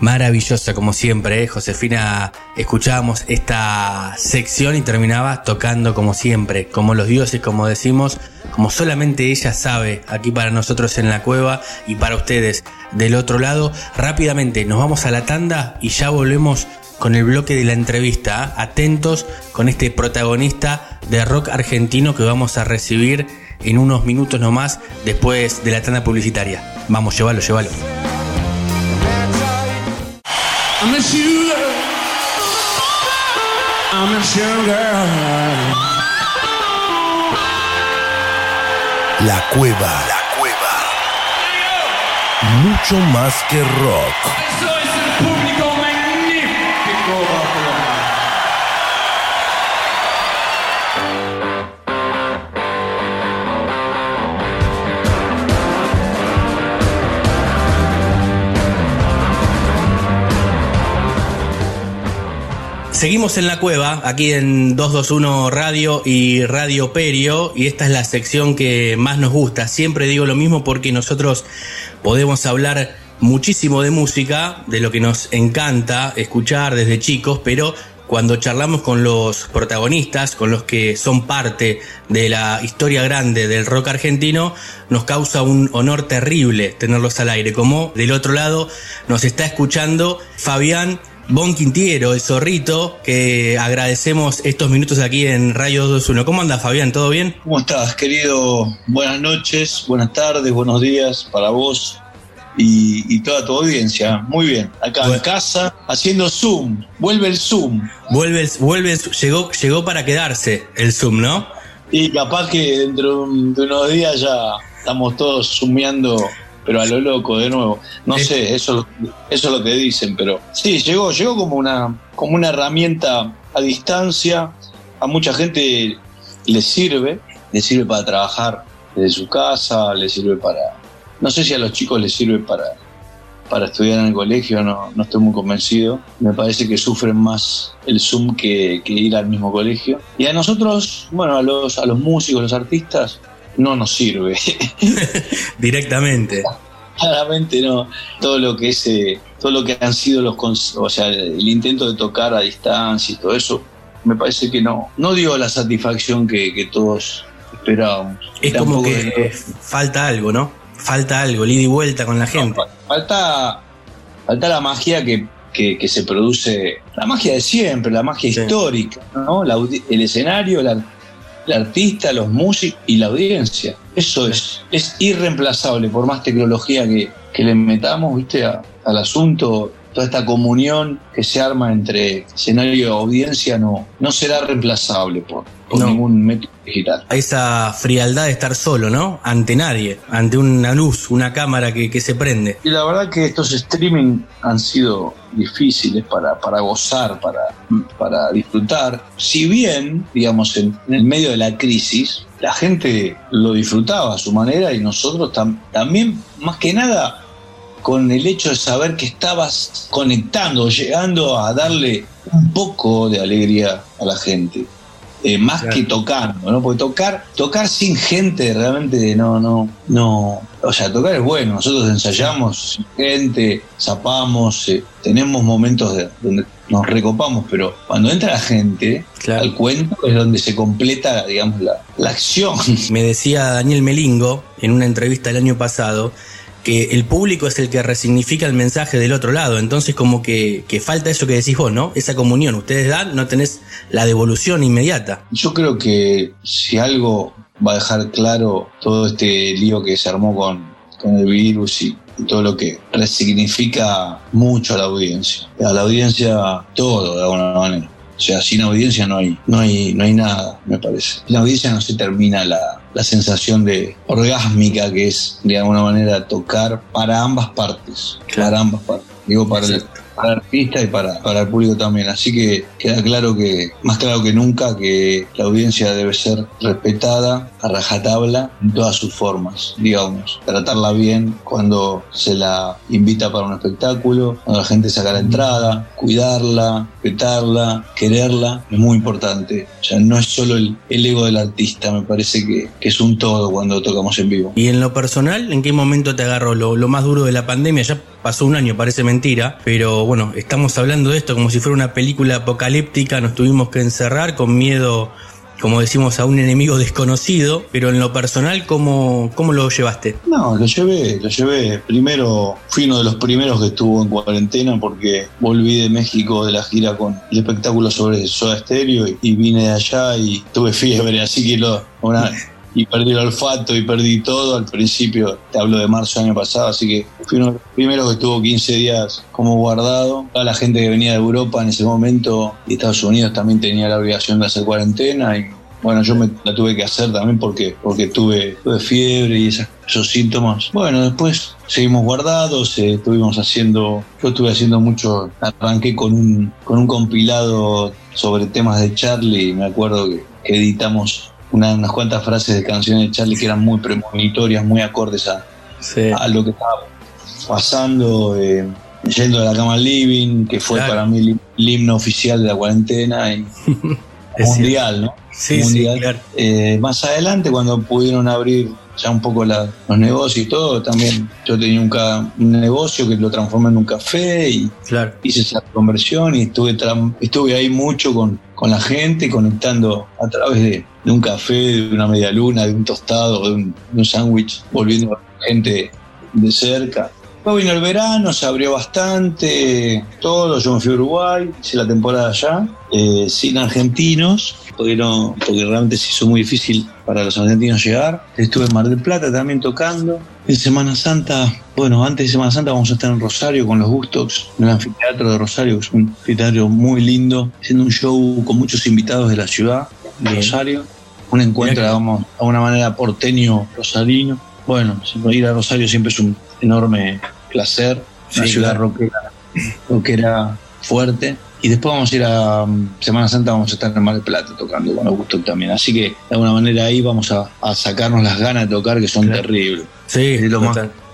Maravillosa como siempre, ¿eh? Josefina. Escuchábamos esta sección y terminaba tocando como siempre, como los dioses, como decimos, como solamente ella sabe, aquí para nosotros en la cueva y para ustedes del otro lado. Rápidamente nos vamos a la tanda y ya volvemos con el bloque de la entrevista. ¿ah? Atentos con este protagonista de rock argentino que vamos a recibir en unos minutos nomás después de la tanda publicitaria. Vamos, llévalo, llévalo. I miss you. I miss you, girl. La cueva. La cueva. Mucho más que rock. Seguimos en la cueva, aquí en 221 Radio y Radio Perio, y esta es la sección que más nos gusta. Siempre digo lo mismo porque nosotros podemos hablar muchísimo de música, de lo que nos encanta escuchar desde chicos, pero cuando charlamos con los protagonistas, con los que son parte de la historia grande del rock argentino, nos causa un honor terrible tenerlos al aire. Como del otro lado nos está escuchando Fabián Bon Quintiero, el zorrito, que agradecemos estos minutos aquí en Radio 221. ¿Cómo anda Fabián? ¿Todo bien? ¿Cómo estás, querido? Buenas noches, buenas tardes, buenos días para vos y, y toda tu audiencia. Muy bien, acá en casa haciendo Zoom. Vuelve el Zoom. Vuelve, el- vuelve, el- llegó, llegó para quedarse el Zoom, ¿no? Y capaz que dentro de, un- de unos días ya estamos todos zoomeando, pero a lo loco de nuevo. No sé, eso, eso es lo que dicen, pero sí, llegó, llegó como una, como una herramienta a distancia. A mucha gente le sirve, le sirve para trabajar desde su casa, le sirve para. No sé si a los chicos les sirve para, para estudiar en el colegio, no, no estoy muy convencido. Me parece que sufren más el Zoom que, que ir al mismo colegio. Y a nosotros, bueno, a los, a los músicos, los artistas, no nos sirve. Directamente. Claramente no. Todo lo que es, eh, todo lo que han sido los, o sea, el intento de tocar a distancia y todo eso, me parece que no, no dio la satisfacción que, que todos esperábamos. Es Tampoco como que de- falta algo, ¿no? Falta algo, ida y vuelta con la gente. Falta, falta la magia que, que- que se produce, la magia de siempre, la magia Sí. histórica, ¿no? La el escenario, la- el artista, los músicos y la audiencia. Eso es, es irreemplazable, por más tecnología que, que le metamos, viste, a- al asunto. Toda esta comunión que se arma entre escenario y audiencia no, no será reemplazable por, por No. ningún método digital. A esa frialdad de estar solo, ¿no? Ante nadie, ante una luz, una cámara que, que se prende. Y la verdad que estos streaming han sido difíciles para, para gozar, para, para disfrutar. Si bien, digamos, en, en el medio de la crisis, la gente lo disfrutaba a su manera y nosotros tam- también, más que nada, con el hecho de saber que estabas conectando, llegando a darle un poco de alegría a la gente. Eh, más Claro. que tocando, ¿no? Porque tocar, tocar sin gente realmente no, no, no. O sea, tocar es bueno. Nosotros ensayamos sin gente, zapamos, eh, tenemos momentos de- donde nos recopamos, pero cuando entra la gente Claro. al cuento es donde se completa, digamos, la, la acción. Me decía Daniel Melingo en una entrevista el año pasado que el público es el que resignifica el mensaje del otro lado. Entonces como que, que falta eso que decís vos, ¿no? Esa comunión. Ustedes dan, no tenés la devolución inmediata. Yo creo que si algo va a dejar claro todo este lío que se armó con, con el virus y, todo lo que resignifica mucho a la audiencia. A la audiencia todo, de alguna manera. O sea, sin audiencia no hay, no hay, no hay nada, me parece. Sin audiencia no se termina la, la sensación de orgásmica que es, de alguna manera, tocar para ambas partes. Para ambas partes. Digo, para el, para el artista y para, para el público también. Así que queda claro que, más claro que nunca, que la audiencia debe ser respetada a rajatabla en todas sus formas, digamos. Tratarla bien cuando se la invita para un espectáculo, cuando la gente saca la entrada, cuidarla, respetarla, quererla, es muy importante. O sea, no es solo el, el ego del artista, me parece que, que es un todo cuando tocamos en vivo. Y en lo personal, ¿en qué momento te agarró lo, lo más duro de la pandemia? Ya pasó un año, parece mentira, pero bueno, estamos hablando de esto como si fuera una película apocalíptica, nos tuvimos que encerrar con miedo, como decimos, a un enemigo desconocido, pero en lo personal, ¿cómo, cómo lo llevaste? No, lo llevé, lo llevé. Primero, fui uno de los primeros que estuvo en cuarentena porque volví de México de la gira con el espectáculo sobre Soda Stereo y, y vine de allá y tuve fiebre, así que lo, una, y perdí el olfato y perdí todo. Al principio, te hablo de marzo del año pasado, así que fui uno de los primeros que estuvo 15 días como guardado. Toda la gente que venía de Europa en ese momento y Estados Unidos también tenía la obligación de hacer cuarentena y bueno, yo me la tuve que hacer también porque, porque tuve, tuve fiebre y esos síntomas. Bueno, después seguimos guardados, eh, estuvimos haciendo, yo estuve haciendo mucho, arranqué con un, con un compilado sobre temas de Charlie, me acuerdo que editamos una- unas cuantas frases de canciones de Charlie que eran muy premonitorias, muy acordes a, a lo que estaba pasando, eh, yendo de la cama al living, que fue Claro. para mí el, himno oficial de la cuarentena y mundial, ¿no? Sí, sí, mundial. claro. Eh, más adelante, cuando pudieron abrir ya un poco la- los negocios y todo, también yo tenía un, ca- un negocio que lo transformé en un café y Claro. hice esa conversión y estuve, ahí mucho con, con la gente, conectando a través de, de un café, de una media luna, de un tostado, de un, sándwich, volviendo a la gente de cerca. Luego vino el verano, se abrió bastante todo, yo me fui a Uruguay, hice la temporada allá, eh, sin argentinos, porque, no- porque realmente se hizo muy difícil para los argentinos llegar. Estuve en Mar del Plata también tocando. En Semana Santa, bueno, antes de Semana Santa vamos a estar en Rosario con los Gustox, en el anfiteatro de Rosario, que es un anfiteatro muy lindo, haciendo un show con muchos invitados de la ciudad de. Rosario. Un encuentro, digamos, a una manera porteño rosarino. Bueno, ir a Rosario siempre es un enorme placer, una Sí, ciudad claro. rockera, rockera fuerte. Y después vamos a ir a um, Semana Santa, vamos a estar en Mar del Plata tocando con Augusto también. Así que de alguna manera ahí vamos a, a sacarnos las ganas de tocar que son Claro. terribles. Sí, Es lo, más, total- más-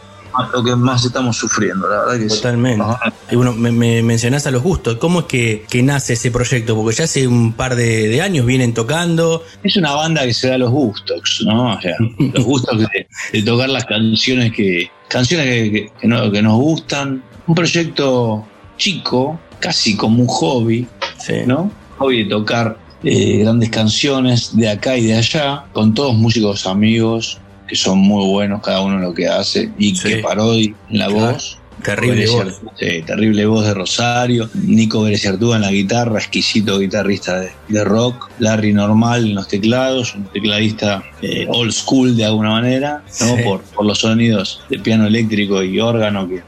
lo que más estamos sufriendo, la verdad que totalmente. Y bueno, me, me mencionás a los gustos. ¿Cómo es que, que nace ese proyecto? Porque ya hace un par de, de años vienen tocando. Es una banda que se da los gustos, ¿no? O sea, los gustos de, de tocar las canciones que canciones que, que- que no- que nos gustan. Un proyecto chico, casi como un hobby, Sí. ¿no? Hobby de tocar eh, grandes canciones de acá y de allá, con todos músicos amigos que son muy buenos cada uno en lo que hace y Sí. que parodi en la Claro. voz. Terrible voz. Sí, terrible voz de Rosario. Nico Bereciartúa en la guitarra, exquisito guitarrista de, de rock. Larry Normal en los teclados, un tecladista eh, old school de alguna manera, ¿no? Sí. por, por los sonidos de piano eléctrico y órgano que,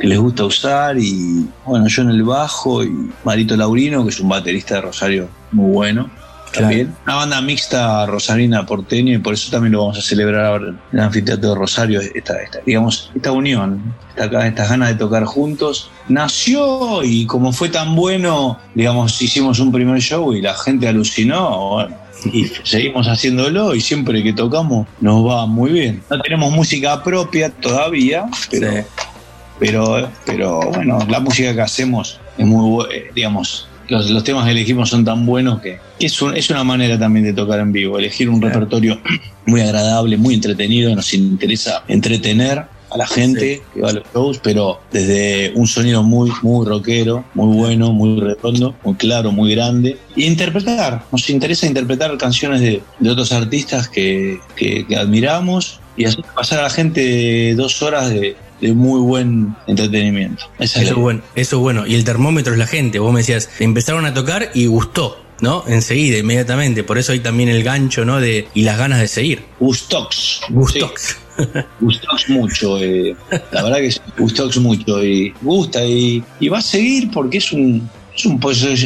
que les gusta usar y bueno, yo en el bajo y Marito Laurino, que es un baterista de Rosario muy bueno. También. Una banda mixta rosarina porteña y por eso también lo vamos a celebrar ahora en el anfiteatro de Rosario, esta, esta, digamos, esta unión, esta, estas ganas de tocar juntos. Nació y como fue tan bueno, digamos, hicimos un primer show y la gente alucinó, bueno, y seguimos haciéndolo y siempre que tocamos nos va muy bien. No tenemos música propia todavía, pero, pero, pero bueno, la música que hacemos es muy buena, digamos, los, los temas que elegimos son tan buenos que, que es, un- es una manera también de tocar en vivo, elegir un repertorio muy agradable, muy entretenido, nos interesa entretener a la gente que va a los shows, pero desde un sonido muy, muy rockero, muy bueno, muy redondo, muy claro, muy grande. Y interpretar, nos interesa interpretar canciones de, de otros artistas que, que- que admiramos y hacer pasar a la gente dos horas de, de muy buen entretenimiento. Esa Eso es bueno, eso es bueno. Y el termómetro es la gente. Vos me decías, empezaron a tocar y gustó, ¿no? Enseguida, inmediatamente. Por eso hay también el gancho, ¿no? De, y las ganas de seguir. Gustox. Gustox. Gustox mucho, eh, la verdad que sí, Gustox mucho y gusta y, y va a seguir porque es un, es un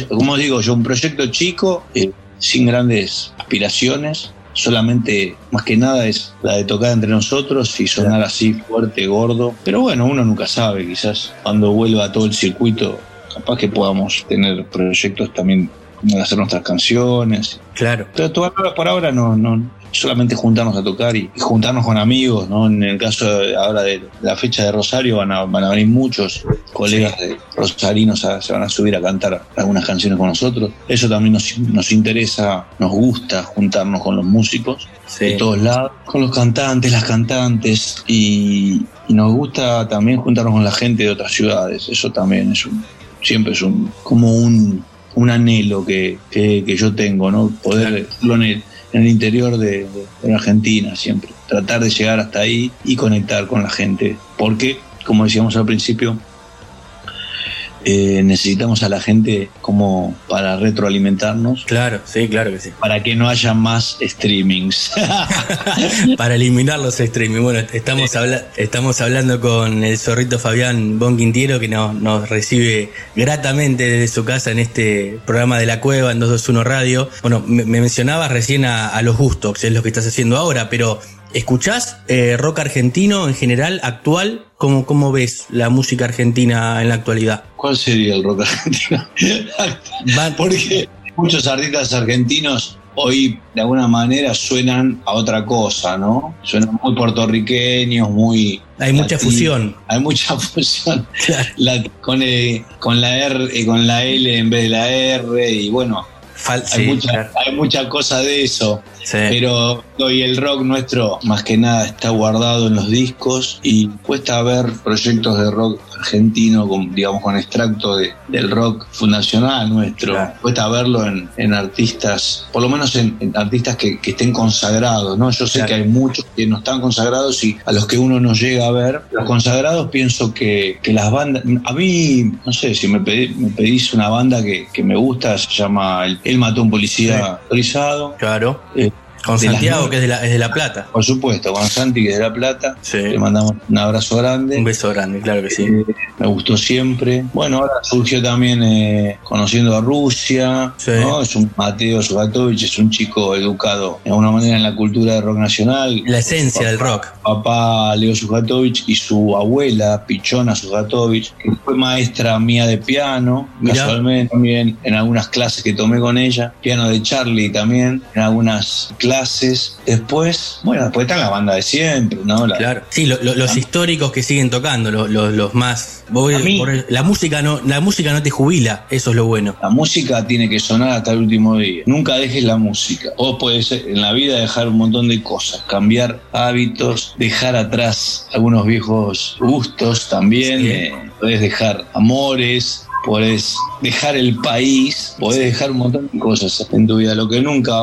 como digo yo, un proyecto chico, eh, sin grandes aspiraciones, solamente más que nada es la de tocar entre nosotros y sonar así fuerte, gordo, pero bueno, uno nunca sabe, quizás cuando vuelva todo el circuito, capaz que podamos tener proyectos también como hacer nuestras canciones. Claro. Pero por ahora no, no, solamente juntarnos a tocar y, y juntarnos con amigos, ¿no? En el caso de ahora de la fecha de Rosario van a, van a venir muchos colegas de rosarinos a- se van a subir a cantar algunas canciones con nosotros. Eso también nos, nos interesa, nos gusta juntarnos con los músicos de todos lados, con los cantantes, las cantantes y, y nos gusta también juntarnos con la gente de otras ciudades. Eso también es un, siempre es un, como un, un anhelo que, que, que yo tengo, ¿no? Poder hacerlo en el, interior de Argentina siempre. Tratar de llegar hasta ahí y conectar con la gente. Porque, como decíamos al principio, eh, necesitamos a la gente como para retroalimentarnos. Claro, sí, claro que sí. Para que no haya más streamings. Para eliminar los streaming. Bueno, estamos, habla- estamos hablando con el zorrito Fabián Bon Quintiero que nos, nos recibe gratamente desde su casa en este programa de la cueva en 221 Radio. Bueno, me, me mencionabas recién a, a los gustos, es lo que estás haciendo ahora, pero ¿escuchás eh, rock argentino en general, actual? ¿Cómo, ¿Cómo ves la música argentina en la actualidad? ¿Cuál sería el rock argentino? Porque muchos artistas argentinos hoy de alguna manera suenan a otra cosa, ¿no? Suenan muy puertorriqueños, muy... Hay mucha fusión. Hay mucha fusión. La- con, eh, con la R, eh, con la L en vez de la R y bueno, hay, sí, mucha, claro. hay mucha cosa de eso. Sí. Pero hoy el rock nuestro más que nada está guardado en los discos y cuesta ver proyectos de rock argentino con, digamos, con extracto de, del rock fundacional nuestro. Cuesta verlo en, en artistas, por lo menos en, en artistas que, que estén consagrados, ¿no? Yo sé Claro. que hay muchos que no están consagrados y a los que uno no llega a ver. Los consagrados pienso que, que las bandas, a mí, no sé, si me, pedí- me pedís una banda que, que me gusta, se llama El, Él mató a un policía autorizado. Claro. Eh, Con de Santiago, que es de la, es de la Plata. por supuesto, con Santi, que es de La Plata. Le mandamos un abrazo grande. Un beso grande, claro que sí. Eh, me gustó siempre. Bueno, ahora surgió también eh, conociendo a Rusia. ¿no? Es un Mateo Sugatovich, es un chico educado de alguna manera en la cultura de rock nacional. La esencia del rock. Papá Leo Sugatovich y su abuela Pichona Sugatovich, que fue maestra mía de piano, Mirá. casualmente también en algunas clases que tomé con ella, piano de Charlie también, en algunas clases. Después, bueno, después está la banda de siempre, ¿no? La- Claro. Sí, lo- lo- los históricos que siguen tocando, lo- lo- los más. vos- A mí- por- la música no, la música no te jubila, eso es lo bueno. La música tiene que sonar hasta el último día. Nunca dejes la música. Vos podés en la vida dejar un montón de cosas, cambiar hábitos, dejar atrás algunos viejos gustos también. Sí. eh, podés dejar amores, podés dejar el país, podés dejar un montón de cosas en tu vida. Lo que nunca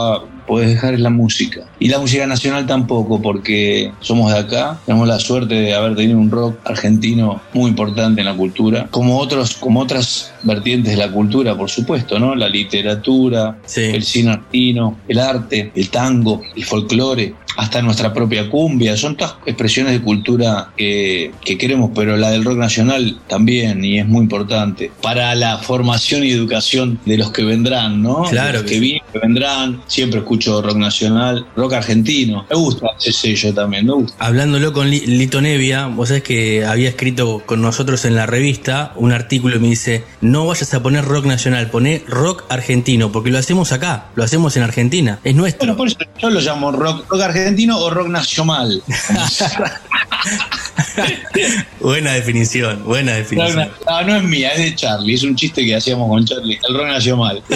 podés dejar es la música. Y la música nacional tampoco, porque somos de acá, tenemos la suerte de haber tenido un rock argentino muy importante en la cultura, como otros, como otras vertientes de la cultura, por supuesto, ¿no? La literatura, el cine argentino, el arte, el tango, el folclore. Hasta nuestra propia cumbia. Son todas expresiones de cultura que, que queremos, pero la del rock nacional también, y es muy importante para la formación y educación de los que vendrán, ¿no? Claro los que sí. vienen, que vendrán. Siempre escucho rock nacional, rock argentino. Me gusta ese sello también, me gusta. Hablándolo con Li- Lito Nevia, vos sabés que había escrito con nosotros en la revista un artículo y me dice, no vayas a poner rock nacional, poné rock argentino, porque lo hacemos acá, lo hacemos en Argentina, es nuestro. Bueno, por eso yo lo llamo rock, rock argentino o rock nacional. buena definición, buena definición. No, no es mía, es de Charlie. Es un chiste que hacíamos con Charlie. El rock nació mal.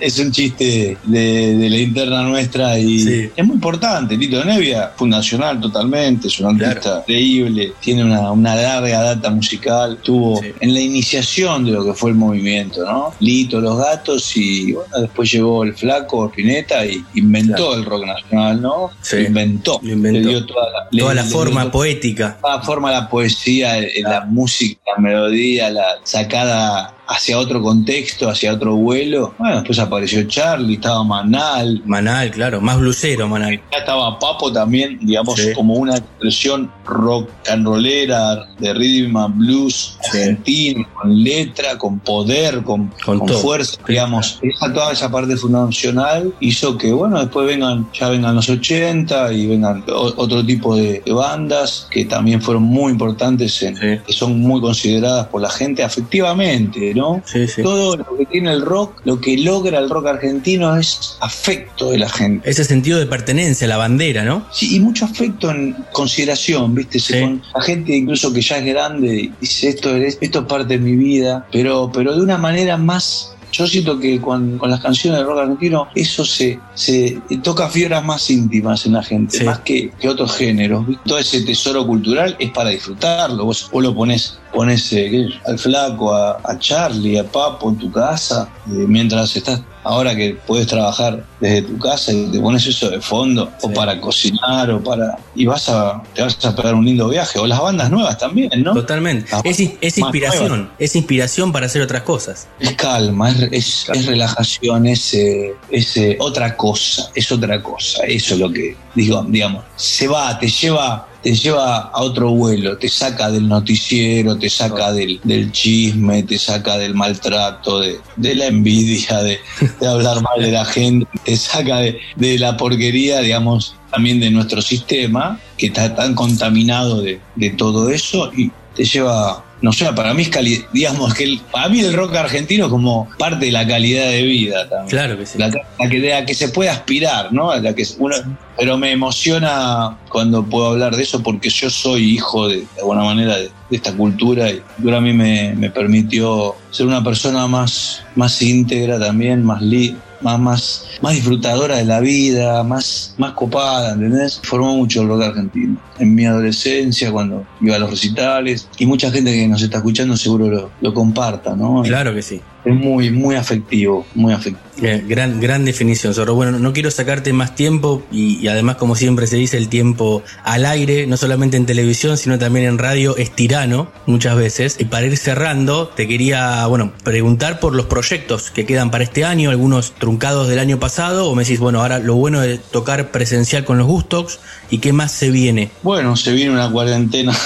es un chiste de, de la interna nuestra y Sí. es muy importante. Tito Nevia, fundacional totalmente, es un artista increíble, tiene una, una larga data musical, tuvo Sí. en la iniciación de lo que fue el movimiento, ¿no? Lito, los gatos y bueno, después llegó el flaco Spinetta y inventó Claro. el rock nacional, ¿no? Sí. Lo inventó. Le dio toda la, Toda le- la le forma poética. la forma, la poesía, la música, la melodía, la sacada hacia otro contexto, hacia otro vuelo. Bueno, después apareció Charlie, estaba Manal, Manal, claro, más blusero, Manal. ya estaba Papo también, digamos, Sí. como una expresión rock and rollera, de rhythm and blues argentino, con letra, con poder, con, Con fuerza, digamos. Esa, toda esa parte fundacional hizo que, bueno, después vengan, ya vengan los 80 y vengan o- otro tipo de, de bandas que también fueron muy importantes, en- Sí. que son muy consideradas por la gente afectivamente, ¿no? Sí, sí. Todo lo que tiene el rock, lo que logra el rock argentino es afecto de la gente. Ese sentido de pertenencia, la bandera, ¿no? Sí, y mucho afecto en consideración, ¿viste? Sí. con- la gente incluso que ya es grande dice esto es, esto es parte de mi vida, pero, pero de una manera más... Yo siento que con, con las canciones de rock argentino eso se, se toca fibras más íntimas en la gente, Sí. más que, que otros géneros. Todo ese tesoro cultural es para disfrutarlo. Vos, vos lo pones, pones eh, al flaco, a, a Charlie, a Papo en tu casa, eh, mientras estás ahora que puedes trabajar desde tu casa y te pones eso de fondo, o para cocinar, o para. y vas a. te vas a pegar un lindo viaje. O las bandas nuevas también, ¿no? Totalmente. Es, inspiración, es inspiración para hacer otras cosas. Es calma, es, es- es relajación, es, eh, es, eh, otra cosa, es otra cosa. Eso es lo que digo, digamos. Se va, te lleva. Te lleva a otro vuelo, te saca del noticiero, te saca del, del chisme, te saca del maltrato, de, de la envidia, de, de hablar mal de la gente, te saca de, de la porquería, digamos, también de nuestro sistema, que está tan contaminado de, de todo eso y te lleva, no sé, para mí es cali- digamos que el- para mí el rock argentino es como parte de la calidad de vida también. Claro que sí. La, la que, de la que se puede aspirar, ¿no? La que uno- pero me emociona cuando puedo hablar de eso porque yo soy hijo de, de alguna manera de, de esta cultura y a mí me, me permitió ser una persona más, más íntegra también, más li- más, más, más disfrutadora de la vida, más, más copada, ¿entendés? Formó mucho el rock argentino. En mi adolescencia, cuando iba a los recitales, y mucha gente que nos está escuchando seguro lo, lo comparta, ¿no? Claro que sí. Es muy, muy afectivo, muy afectivo. Eh, gran, gran definición, Zorro. Bueno, no quiero sacarte más tiempo y, y además, como siempre se dice, el tiempo al aire, no solamente en televisión, sino también en radio, es tirano muchas veces. Y para ir cerrando, te quería, bueno, preguntar por los proyectos que quedan para este año, algunos truncados del año pasado, o me decís, bueno, ahora lo bueno de tocar presencial con los Gustox y qué más se viene. Bueno, se viene una cuarentena.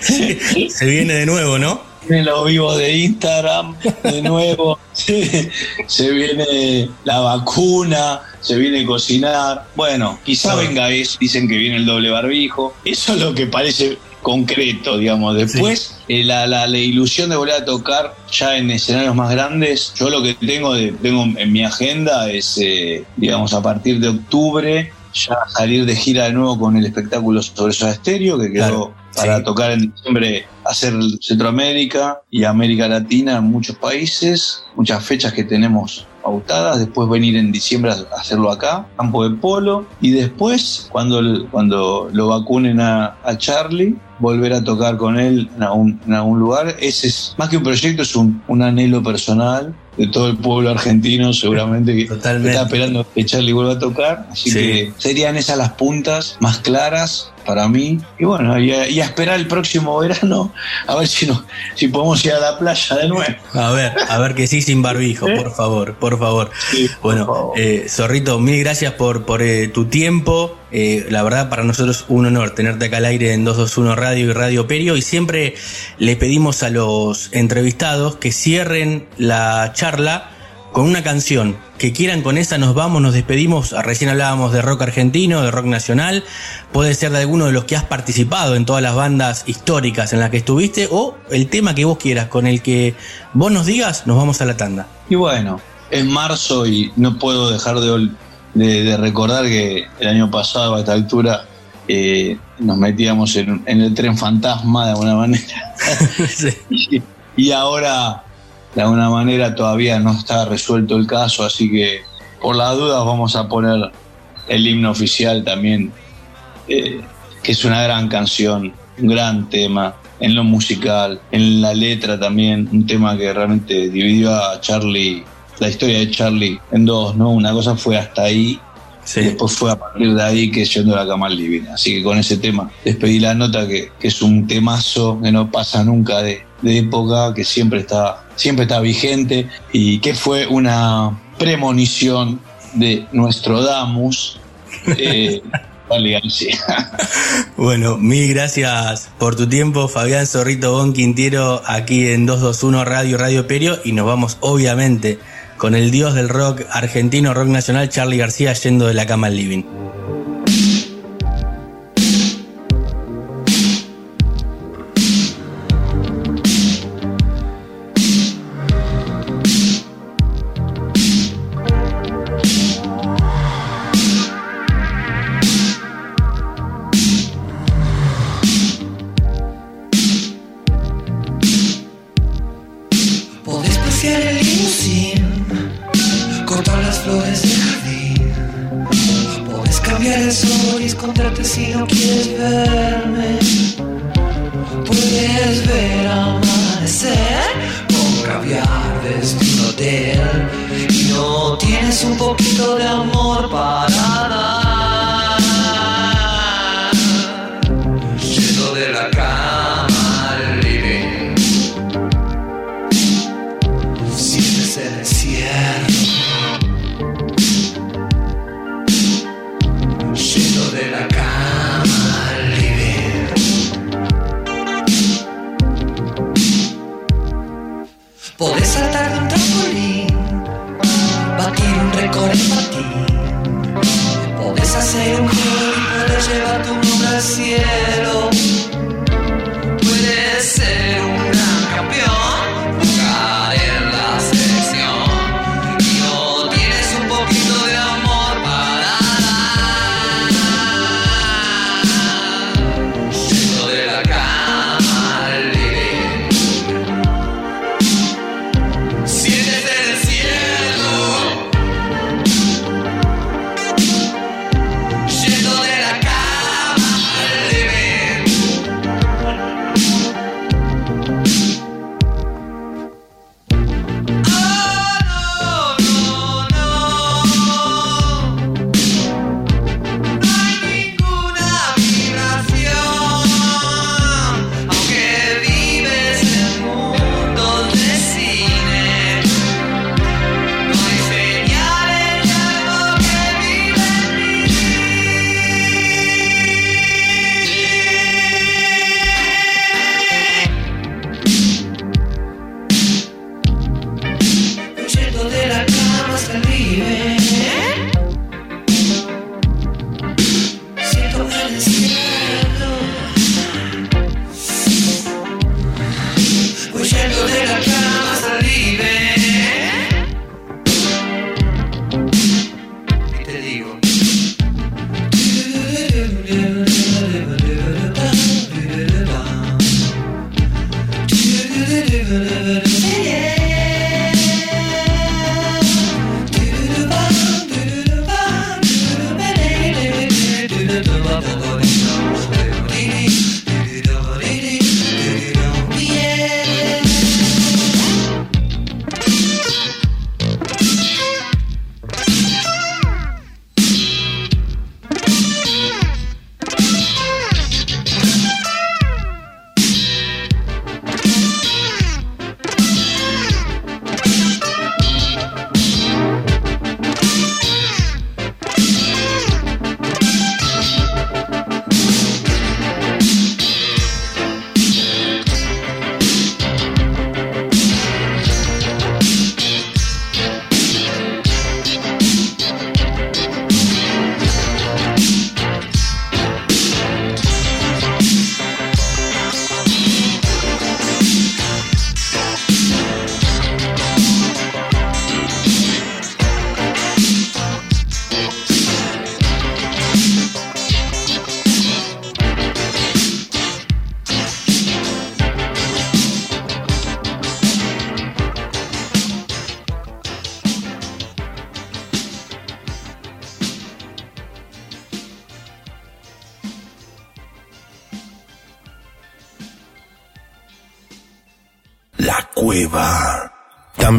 se viene de nuevo, ¿no? Vienen los vivos de Instagram de nuevo. se, se viene la vacuna, se viene cocinar. Bueno, quizá venga eso. Dicen que viene el doble barbijo. Eso es lo que parece concreto, digamos. Después, eh, la, la- la ilusión de volver a tocar ya en escenarios más grandes. Yo lo que tengo, de, tengo en mi agenda es, eh, digamos, a partir de octubre ya salir de gira de nuevo con el espectáculo sobre Soda Estéreo, que quedó Claro, para sí. tocar en diciembre, hacer Centroamérica y América Latina en muchos países, muchas fechas que tenemos pautadas, después venir en diciembre a hacerlo acá, campo de polo, y después, cuando, cuando lo vacunen a, a Charlie, volver a tocar con él en algún, en algún lugar. Ese es, más que un proyecto, es un, un anhelo personal de todo el pueblo argentino, seguramente que Totalmente. está esperando que Charlie vuelva a tocar. Así Sí. que serían esas las puntas más claras para mí. Y bueno, y a, y a esperar el próximo verano a ver si, no, si podemos ir a la playa de nuevo. A ver, a ver que sí sin barbijo, por favor, por por favor. bueno, eh, Zorrito, mil gracias por, por eh, tu tiempo. Eh, la verdad, para nosotros un honor tenerte acá al aire en 221 Radio y Radio Perio. Y siempre le pedimos a los entrevistados que cierren la charla con una canción. Que quieran con esa, nos vamos, nos despedimos. Recién hablábamos de rock argentino, de rock nacional. Puede ser de alguno de los que has participado en todas las bandas históricas en las que estuviste. O el tema que vos quieras, con el que vos nos digas, nos vamos a la tanda. Y bueno, es marzo y no puedo dejar de, de- de recordar que el año pasado a esta altura eh, nos metíamos en, en el tren fantasma de alguna manera. y, y ahora de alguna manera todavía no está resuelto el caso, así que por las dudas vamos a poner el himno oficial también, eh, que es una gran canción, un gran tema en lo musical, en la letra también, un tema que realmente dividió a Charlie, la historia de Charlie en dos, ¿no? Una cosa fue hasta ahí, y después fue a partir de ahí que yendo a la cama divina. Así que con ese tema despedí la nota que, que es un temazo que no pasa nunca de, de época, que siempre está, siempre está vigente y que fue una premonición de nuestro Damus. Eh. Bueno, mil gracias por tu tiempo, Fabián Zorrito Bon Quintiero, aquí en 221 Radio Radio Perio. Y nos vamos, obviamente, con el dios del rock argentino, rock nacional, Charlie García, yendo de la cama al living.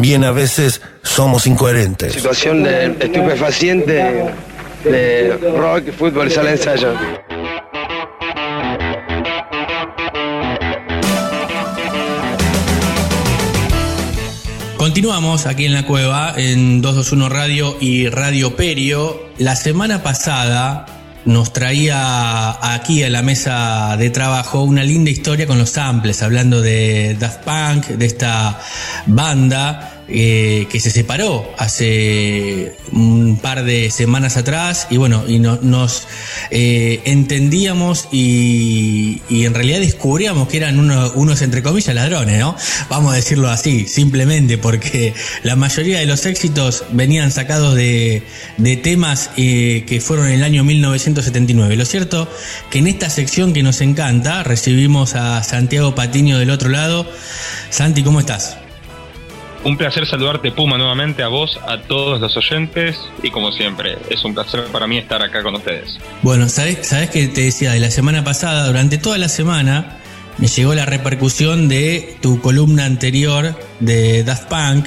También a veces somos incoherentes. Situación de estupefaciente de rock, fútbol, sala de ensayo. Continuamos aquí en la cueva en 221 Radio y Radio Perio. La semana pasada nos traía aquí a la mesa de trabajo una linda historia con los samples, hablando de Daft Punk, de esta banda eh, que se separó hace un par de semanas atrás y bueno, y no- nos eh, entendíamos y, en realidad descubríamos que eran uno- unos entre comillas ladrones, ¿no? Vamos a decirlo así, simplemente porque la mayoría de los éxitos venían sacados de, de temas eh, que fueron en el año 1979. Lo cierto que en esta sección que nos encanta recibimos a Santiago Patiño del otro lado. Santi, ¿cómo estás? Un placer saludarte, Puma, nuevamente a vos, a todos los oyentes y como siempre, es un placer para mí estar acá con ustedes. Bueno, ¿sabes, sabes que te decía de la semana pasada? Durante toda la semana me llegó la repercusión de tu columna anterior de Daft Punk,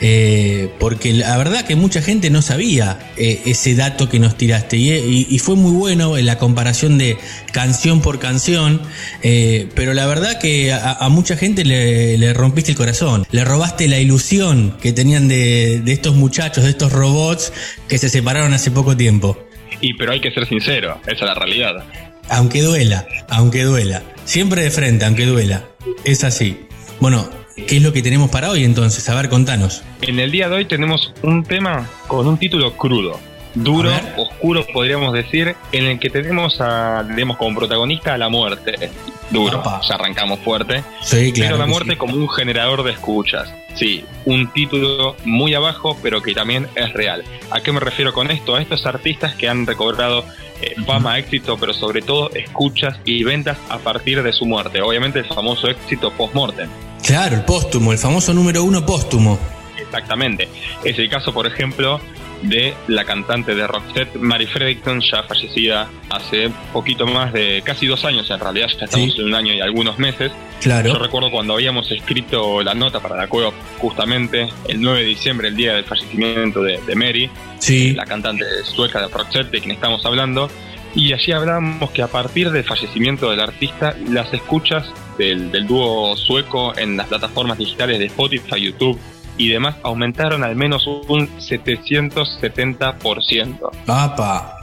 eh, porque la verdad que mucha gente no sabía eh, ese dato que nos tiraste y, fue muy bueno en la comparación de canción por canción, eh, pero la verdad que a, a mucha gente le, le rompiste el corazón, le robaste la ilusión que tenían de, de estos muchachos, de estos robots que se separaron hace poco tiempo. Y pero hay que ser sincero, esa es la realidad. Aunque duela, aunque duela. Siempre de frente, aunque duela. Es así. Bueno, ¿qué es lo que tenemos para hoy entonces? A ver, contanos. En el día de hoy tenemos un tema con un título crudo, duro, oscuro podríamos decir, en el que tenemos a, digamos, como protagonista a la muerte. Duro, ya arrancamos fuerte. Sí, claro Pero la muerte sí. como un generador de escuchas. Sí, un título muy abajo, pero que también es real. ¿A qué me refiero con esto? A estos artistas que han recobrado eh, fama, éxito, pero sobre todo escuchas y ventas a partir de su muerte. Obviamente el famoso éxito post-mortem. Claro, el póstumo, el famoso número uno póstumo. Exactamente. Es el caso, por ejemplo, de la cantante de Roxette, Mary Fredrickson, ya fallecida hace poquito más de casi dos años, en realidad ya estamos Sí. en un año y algunos meses. Claro. Yo recuerdo cuando habíamos escrito la nota para la cueva, justamente el 9 de diciembre, el día del fallecimiento de, de Mary, Sí. la cantante sueca de Roxette, de quien estamos hablando, y allí hablábamos que a partir del fallecimiento del artista, las escuchas del, del dúo sueco en las plataformas digitales de Spotify, YouTube y demás aumentaron al menos un 770%. Papa.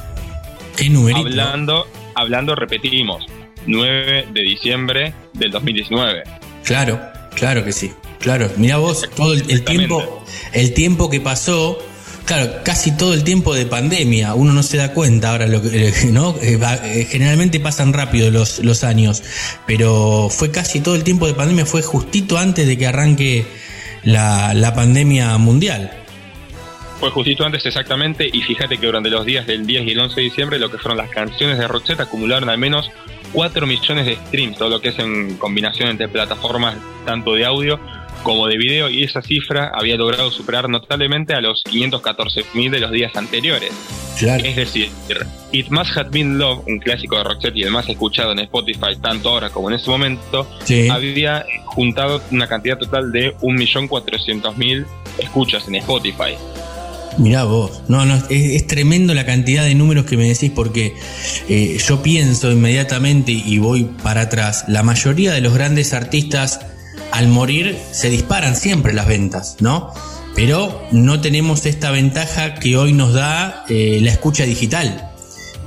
Qué numerito. Hablando, hablando, repetimos, 9 de diciembre del 2019. Claro, claro que sí. Claro, mira vos, todo el, el tiempo, el tiempo que pasó, claro, casi todo el tiempo de pandemia, uno no se da cuenta ahora, lo que, ¿no? Eh, eh, generalmente pasan rápido los, los años, pero fue casi todo el tiempo de pandemia, fue justito antes de que arranque la, la pandemia mundial. Fue justito antes exactamente y fíjate que durante los días del 10 y el 11 de diciembre lo que fueron las canciones de Roxette acumularon al menos 4 millones de streams, todo lo que es en combinación entre plataformas tanto de audio como de video y esa cifra había logrado superar notablemente a los 514 mil de los días anteriores. Claro. Es decir, It Must Have Been Love, un clásico de Roxette y el más escuchado en Spotify tanto ahora como en ese momento, Sí. había juntado una cantidad total de 1.400.000 escuchas en Spotify. Mirá vos, no, no, es, es tremendo la cantidad de números que me decís porque eh, yo pienso inmediatamente y voy para atrás, la mayoría de los grandes artistas al morir se disparan siempre las ventas, ¿no? Pero no tenemos esta ventaja que hoy nos da eh, la escucha digital,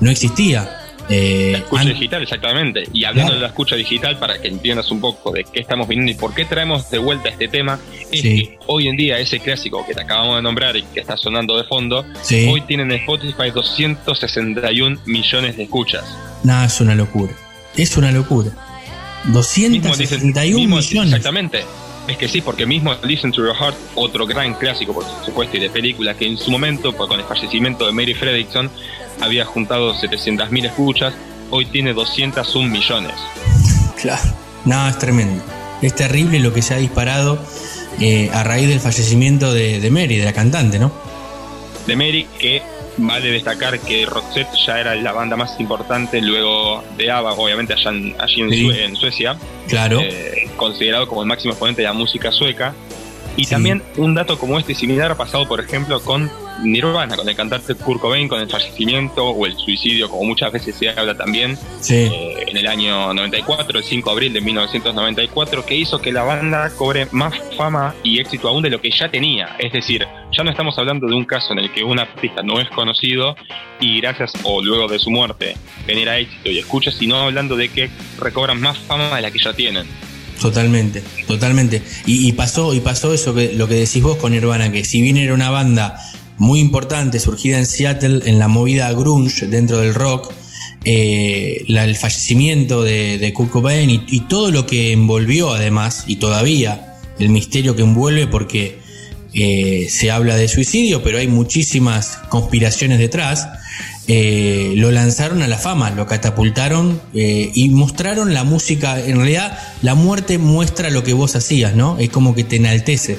no existía. Eh, La escucha digital, exactamente. Y hablando Claro. de la escucha digital, para que entiendas un poco de qué estamos viniendo y por qué traemos de vuelta este tema, es Sí. que hoy en día ese clásico que te acabamos de nombrar y que está sonando de fondo, Sí. hoy tienen en Spotify 261 millones de escuchas. Nada, es una locura, es una locura. Mismo Listen- 261 mismo- millones. Exactamente. Es que sí, porque mismo Listen to Your Heart, otro gran clásico, por supuesto, y de película, que en su momento, con el fallecimiento de Mary Fredrickson, había juntado 700.000 escuchas, hoy tiene 201 millones. Claro, no, es tremendo. Es terrible lo que se ha disparado eh, a raíz del fallecimiento de, de Mary, de la cantante, ¿no? de Mary, que vale destacar que Roxette ya era la banda más importante luego de ABBA, obviamente allá en, allí en, Sí. Sue- en Suecia. Claro. Eh, considerado como el máximo exponente de la música sueca. Y también un dato como este similar ha pasado, por ejemplo, con Nirvana, con el cantante Kurt Cobain, con el fallecimiento o el suicidio, como muchas veces se habla también, Sí. eh, en el año 94, el 5 de abril de 1994, que hizo que la banda cobre más fama y éxito aún de lo que ya tenía. Es decir, ya no estamos hablando de un caso en el que un artista no es conocido y gracias o luego de su muerte genera éxito y escucha, sino hablando de que recobran más fama de la que ya tienen. Totalmente, totalmente. Y, y pasó, y pasó eso que lo que decís vos con Nirvana, que si bien era una banda muy importante, surgida en Seattle, en la movida grunge dentro del rock, eh, el fallecimiento de, de Kurt Cobain y, todo lo que envolvió además, y todavía el misterio que envuelve porque eh, se habla de suicidio, pero hay muchísimas conspiraciones detrás. eh, lo lanzaron a la fama, lo catapultaron y mostraron la música. En realidad, la muerte muestra lo que vos hacías, ¿no? Es como que te enaltece.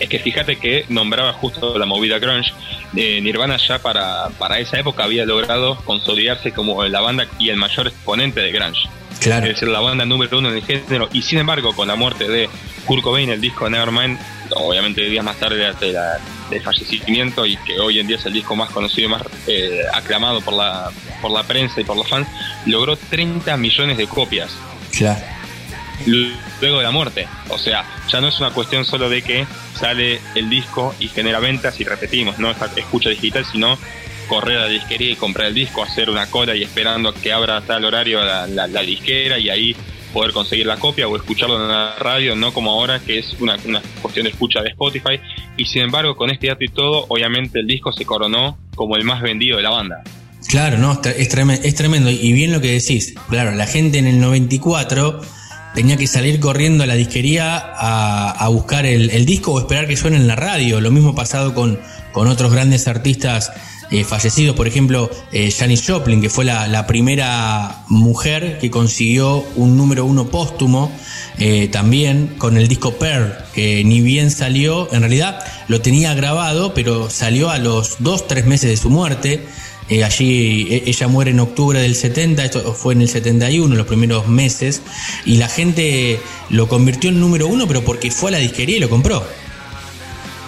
Es que fíjate que nombraba justo la movida grunge. eh, Nirvana ya para, para esa época había logrado consolidarse como la banda y el mayor exponente de grunge. Claro. Es decir, la banda número uno en el género. Y sin embargo, con la muerte de Kurt Cobain, el disco Nevermind, obviamente días más tarde de la- del fallecimiento y que hoy en día es el disco más conocido y más eh, aclamado por la, por la prensa y por los fans, logró 30 millones de copias Claro. Luego de la muerte. O sea, ya no es una cuestión solo de que sale el disco y genera ventas y repetimos, no escucha digital, sino correr a la disquería y comprar el disco, hacer una cola y esperando que abra a tal horario la, disquera y ahí poder conseguir la copia o escucharlo en la radio, no como ahora que es una, cuestión de escucha de Spotify. Y sin embargo, con este dato y todo, obviamente el disco se coronó como el más vendido de la banda. Claro, no, es, tre- es tremen- es tremendo. Y bien lo que decís. Claro, la gente en el 94 tenía que salir corriendo a la disquería a, buscar el, disco o esperar que suene en la radio. Lo mismo pasado con, con otros grandes artistas eh, fallecidos, por ejemplo, eh, Janis Joplin, que fue la, la primera mujer que consiguió un número uno póstumo, eh, también con el disco Pearl, que ni bien salió, en realidad lo tenía grabado, pero salió a los dos, tres meses de su muerte. Eh, allí e- ella muere en octubre del 70, esto fue en el 71, los primeros meses, y la gente lo convirtió en número uno, pero porque fue a la disquería y lo compró.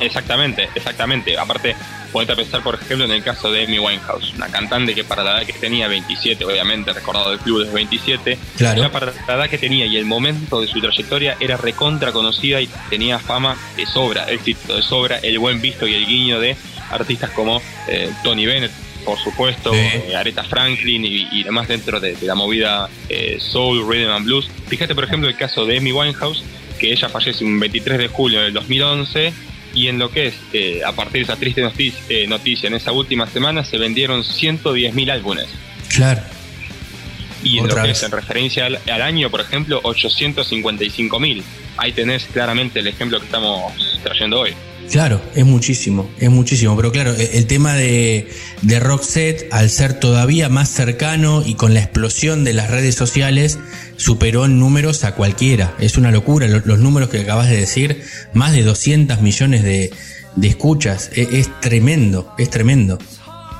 Exactamente, exactamente. Aparte, ponete a pensar, por ejemplo, en el caso de Amy Winehouse, una cantante que para la edad que tenía, 27, obviamente, recordado del club de 27, Claro. ya para la edad que tenía y el momento de su trayectoria era recontra conocida y tenía fama de sobra, éxito de sobra, el buen visto y el guiño de artistas como eh, Tony Bennett, por supuesto, Sí. eh, Aretha Franklin y, y demás dentro de, de la movida eh, Soul, Rhythm and Blues. Fíjate, por ejemplo, el caso de Amy Winehouse, que ella fallece un 23 de julio del 2011 y en lo que es, eh, a partir de esa triste noticia, eh, noticia, en esa última semana se vendieron 110.000 álbumes. Claro. Y en Otra lo que vez. es en referencia al, al año, por ejemplo, 855.000. Ahí tenés claramente el ejemplo que estamos trayendo hoy. Claro, es muchísimo, es muchísimo. Pero claro, e- el tema de, de Roxette, al ser todavía más cercano y con la explosión de las redes sociales, superó en números a cualquiera. Es una locura. Lo- Los números que acabas de decir, más de 200 millones de, de escuchas. E- Es, tremendo, es tremendo.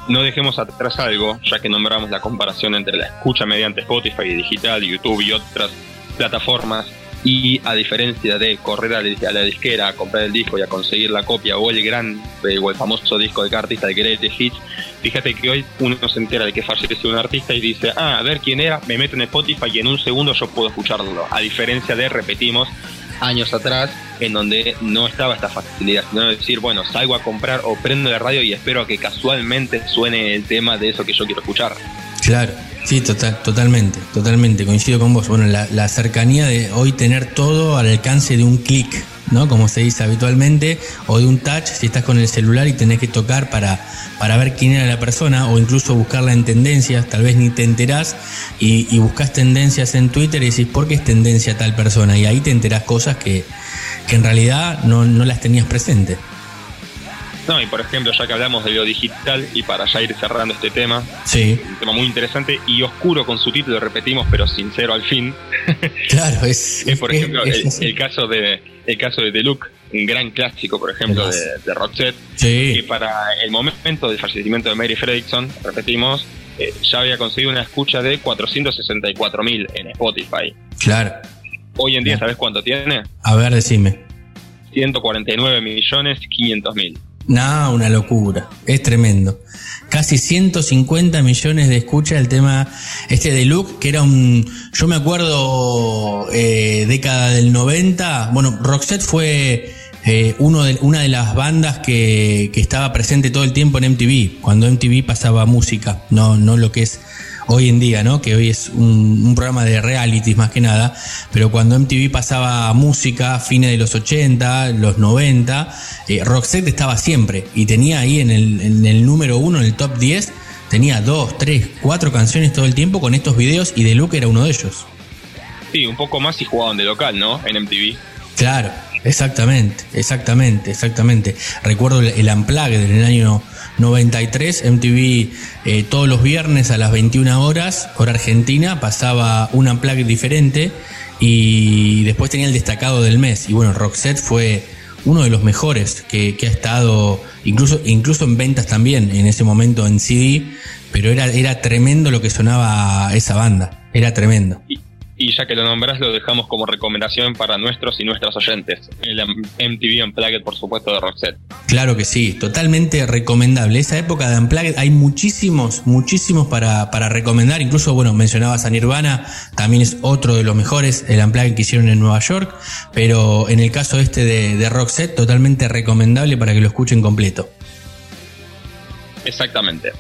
No dejemos atrás algo, ya que nombramos la comparación entre la escucha mediante Spotify, digital, YouTube y otras plataformas. Y a diferencia de correr a la, disquera a comprar el disco y a conseguir la copia o el gran eh, o el famoso disco de cada artista de Greatest Hits, fíjate que hoy uno se entera de que falleció un artista y dice, ah, a ver quién era, me meto en Spotify y en un segundo yo puedo escucharlo. A diferencia de, repetimos, años atrás en donde no estaba esta facilidad, sino decir, bueno, salgo a comprar o prendo la radio y espero a que casualmente suene el tema de eso que yo quiero escuchar. Claro, sí, total, totalmente, totalmente, coincido con vos. Bueno, la, cercanía de hoy tener todo al alcance de un clic, ¿no? Como se dice habitualmente, o de un touch, si estás con el celular y tenés que tocar para, para ver quién era la persona, o incluso buscarla en tendencias, tal vez ni te enterás, y, buscas tendencias en Twitter y decís, ¿por qué es tendencia tal persona? Y ahí te enterás cosas que, que en realidad no, no las tenías presentes. No, y por ejemplo, ya que hablamos de lo digital y para ya ir cerrando este tema, Sí, un tema muy interesante y oscuro con su título, repetimos, pero sincero al fin, claro, es... es por es- ejemplo es el, caso de el caso de Look, un gran clásico, por ejemplo, de, de Roxette, Sí. que para el momento del fallecimiento de Mary Fredrickson, repetimos, eh, ya había conseguido una escucha de 464.000 en Spotify. Claro. Hoy en día, ¿sabes cuánto tiene? A ver, decime. 149 millones 500 mil. No, una locura. Es tremendo. Casi 150 millones de escuchas el tema este de Luke, que era un. Yo me acuerdo, eh, década del 90. Bueno, Roxette fue eh, uno de, una de las bandas que, que estaba presente todo el tiempo en MTV, cuando MTV pasaba música, no, no lo que es hoy en día, ¿no? Que hoy es un, un programa de realities más que nada, pero cuando MTV pasaba música, fines de los 80, los 90, eh, Roxette estaba siempre y tenía ahí en el, en el número uno, en el top 10, tenía dos, tres, cuatro canciones todo el tiempo con estos videos y The Look era uno de ellos. Sí, un poco más y jugaban de local, ¿no? En MTV. Claro, exactamente, exactamente, exactamente. Recuerdo el, el Unplugged en el año 93, MTV eh, todos los viernes a las 21 horas, hora argentina, pasaba un Unplugged diferente y después tenía el destacado del mes. Y bueno, Roxette fue uno de los mejores que, que ha estado, incluso, incluso en ventas también, en ese momento en CD, pero era, era tremendo lo que sonaba esa banda, era tremendo. Ya que lo nombras, lo dejamos como recomendación para nuestros y nuestras oyentes. El MTV Unplugged, por supuesto, de Roxette. Claro que sí, totalmente recomendable. Esa época de Unplugged hay muchísimos, muchísimos para, para recomendar. Incluso, bueno, mencionabas a Nirvana, también es otro de los mejores, el Unplugged que hicieron en Nueva York. Pero en el caso este de, de Roxette, totalmente recomendable para que lo escuchen completo. Exactamente.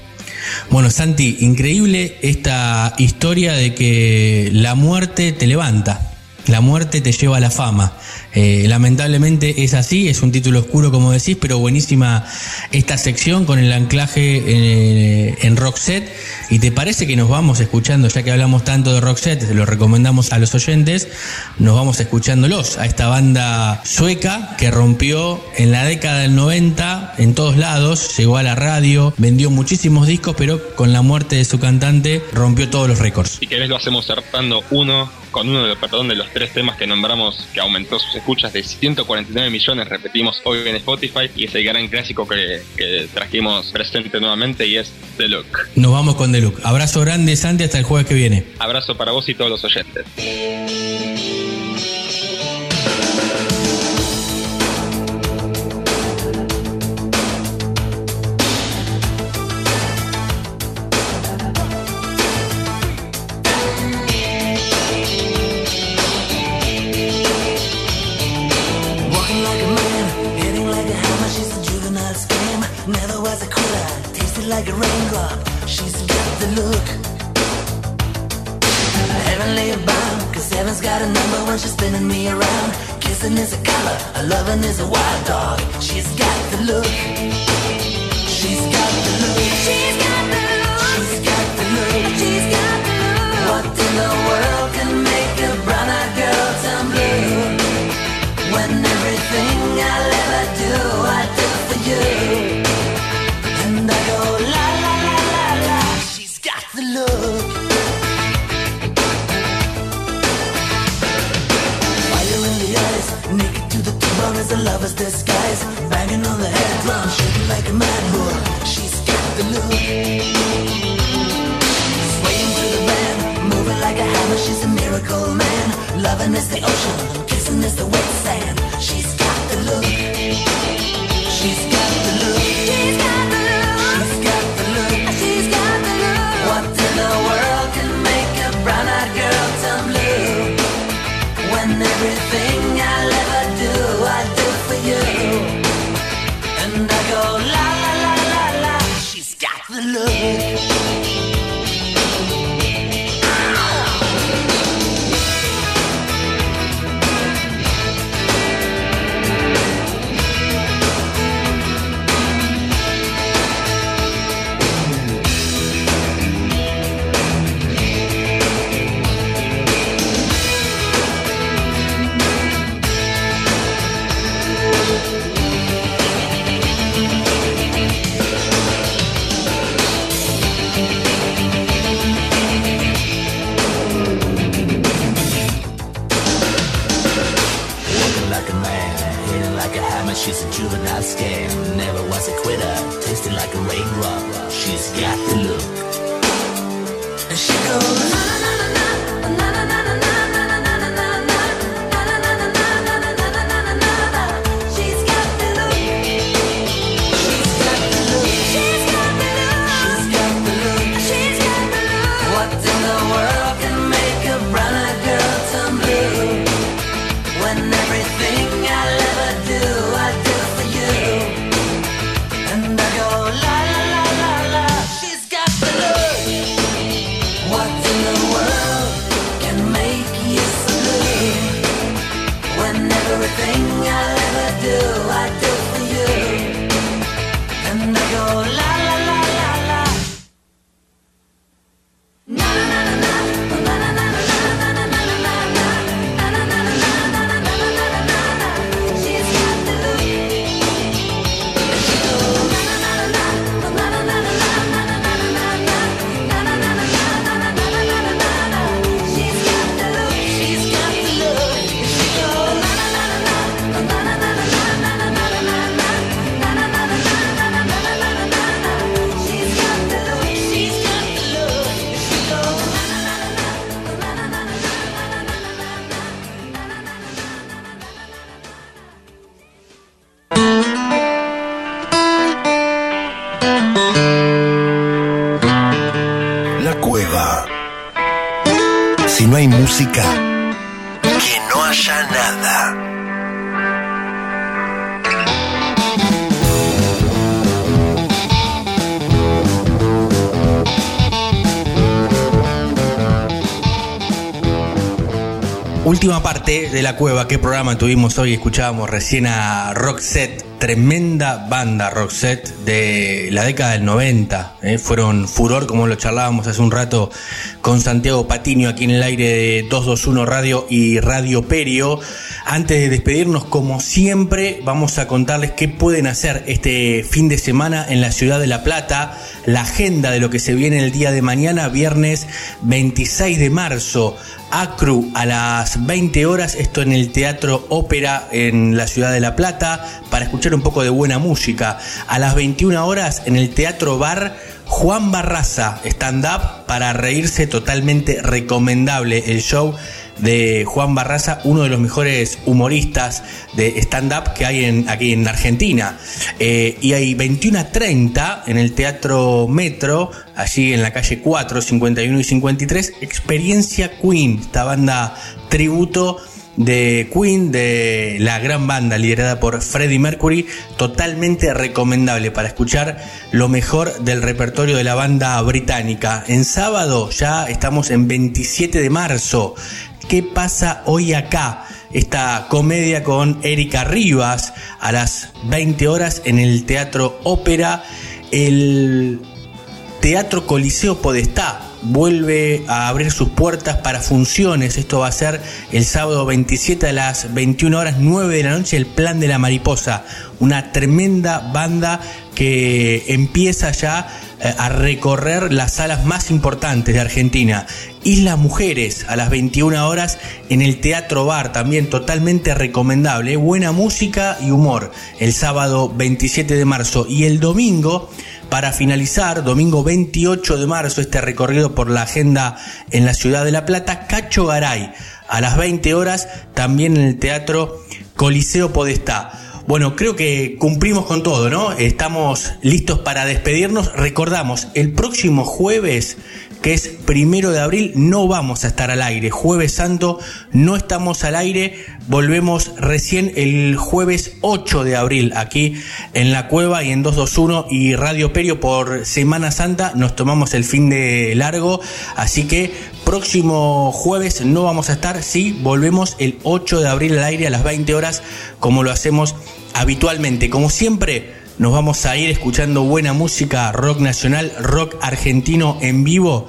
Bueno, Santi, increíble esta historia de que la muerte te levanta, la muerte te lleva a la fama. Eh, lamentablemente es así, es un título oscuro como decís, pero buenísima esta sección con el anclaje eh, en Roxette. ¿Y te parece que nos vamos escuchando, ya que hablamos tanto de Roxette, lo recomendamos a los oyentes, nos vamos escuchándolos a esta banda sueca que rompió en la década del 90 en todos lados, llegó a la radio, vendió muchísimos discos, pero con la muerte de su cantante rompió todos los récords. Si querés lo hacemos cerrando uno con uno de los, perdón, de los tres temas que nombramos que aumentó sus escuchas de 149 millones, repetimos hoy en Spotify, y es el gran clásico que, que trajimos presente nuevamente y es The Look. Nos vamos con The Look. Abrazo grande, Santi, hasta el jueves que viene. Abrazo para vos y todos los oyentes. The look. Heavenly bound, cause heaven's got a number when she's spinning me around. Kissing is a color, a loving is a wild dog. She's got the look. She's got the look. She's got the look. She's got the look. She's got the look. What in the world can make a brown-eyed girl turn blue? When everything I'll ever do, I do for you. Lover's disguise. Banging on the head drum, shaking like a mad bull. She's got the look. Swaying through the band, moving like a hammer. She's a miracle man. Loving is the ocean, kissing is the wet sand. She's Última parte de la cueva, ¿qué programa tuvimos hoy? Escuchábamos recién a Roxette, tremenda banda Roxette de la década del 90. ¿eh? Fueron furor, como lo charlábamos hace un rato con Santiago Patiño aquí en el aire de 221 Radio y Radio Perio. Antes de despedirnos, como siempre, vamos a contarles qué pueden hacer este fin de semana en la ciudad de La Plata, la agenda de lo que se viene el día de mañana, viernes 26 de marzo. Acru a las 20 horas, esto en el Teatro Ópera en la ciudad de La Plata, para escuchar un poco de buena música. A las 21 horas en el Teatro Bar Juan Barraza, stand-up para reírse totalmente recomendable el show de Juan Barraza, uno de los mejores humoristas de stand-up que hay en, aquí en Argentina. Eh, y hay 21 a 30 en el Teatro Metro, allí en la calle 4, 51 y 53, Experiencia Queen, esta banda tributo de Queen, de la gran banda liderada por Freddie Mercury, totalmente recomendable para escuchar lo mejor del repertorio de la banda británica. En sábado ya estamos en 27 de marzo. ¿Qué pasa hoy acá? Esta comedia con Erika Rivas a las 20 horas en el Teatro Ópera. El Teatro Coliseo Podestá vuelve a abrir sus puertas para funciones. Esto va a ser el sábado 27 a las 21 horas 9 de la noche, el Plan de la Mariposa. Una tremenda banda que empieza ya eh, a recorrer las salas más importantes de Argentina. Isla Mujeres a las 21 horas en el Teatro Bar, también totalmente recomendable. Buena música y humor el sábado 27 de marzo y el domingo para finalizar, domingo 28 de marzo, este recorrido por la agenda en la ciudad de La Plata, Cacho Garay, a las 20 horas, también en el Teatro Coliseo Podestá. Bueno, creo que cumplimos con todo, ¿no? Estamos listos para despedirnos. Recordamos, el próximo jueves, que es primero de abril, no vamos a estar al aire. Jueves Santo no estamos al aire. Volvemos recién el jueves 8 de abril aquí en la cueva y en 221 y Radio Perio por Semana Santa. Nos tomamos el fin de largo. Así que próximo jueves no vamos a estar. Sí, volvemos el 8 de abril al aire a las 20 horas como lo hacemos habitualmente. Como siempre, nos vamos a ir escuchando buena música, rock nacional, rock argentino en vivo,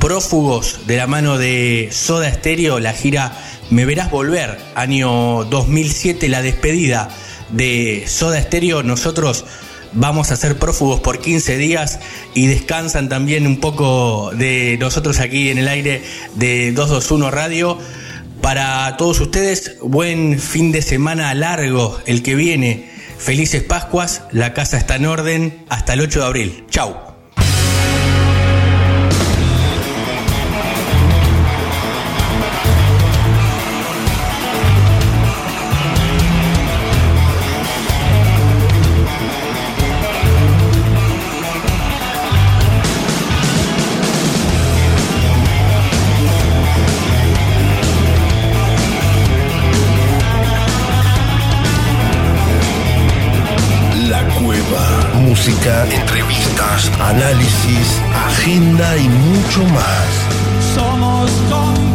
prófugos de la mano de Soda Stereo, la gira Me Verás Volver, año 2007, la despedida de Soda Stereo. Nosotros vamos a ser prófugos por 15 días y descansan también un poco de nosotros aquí en el aire de 221 Radio. Para todos ustedes, buen fin de semana largo el que viene. Felices Pascuas, la casa está en orden hasta el 8 de abril. Chau. Entrevistas, análisis, agenda y mucho más. Somos cómplices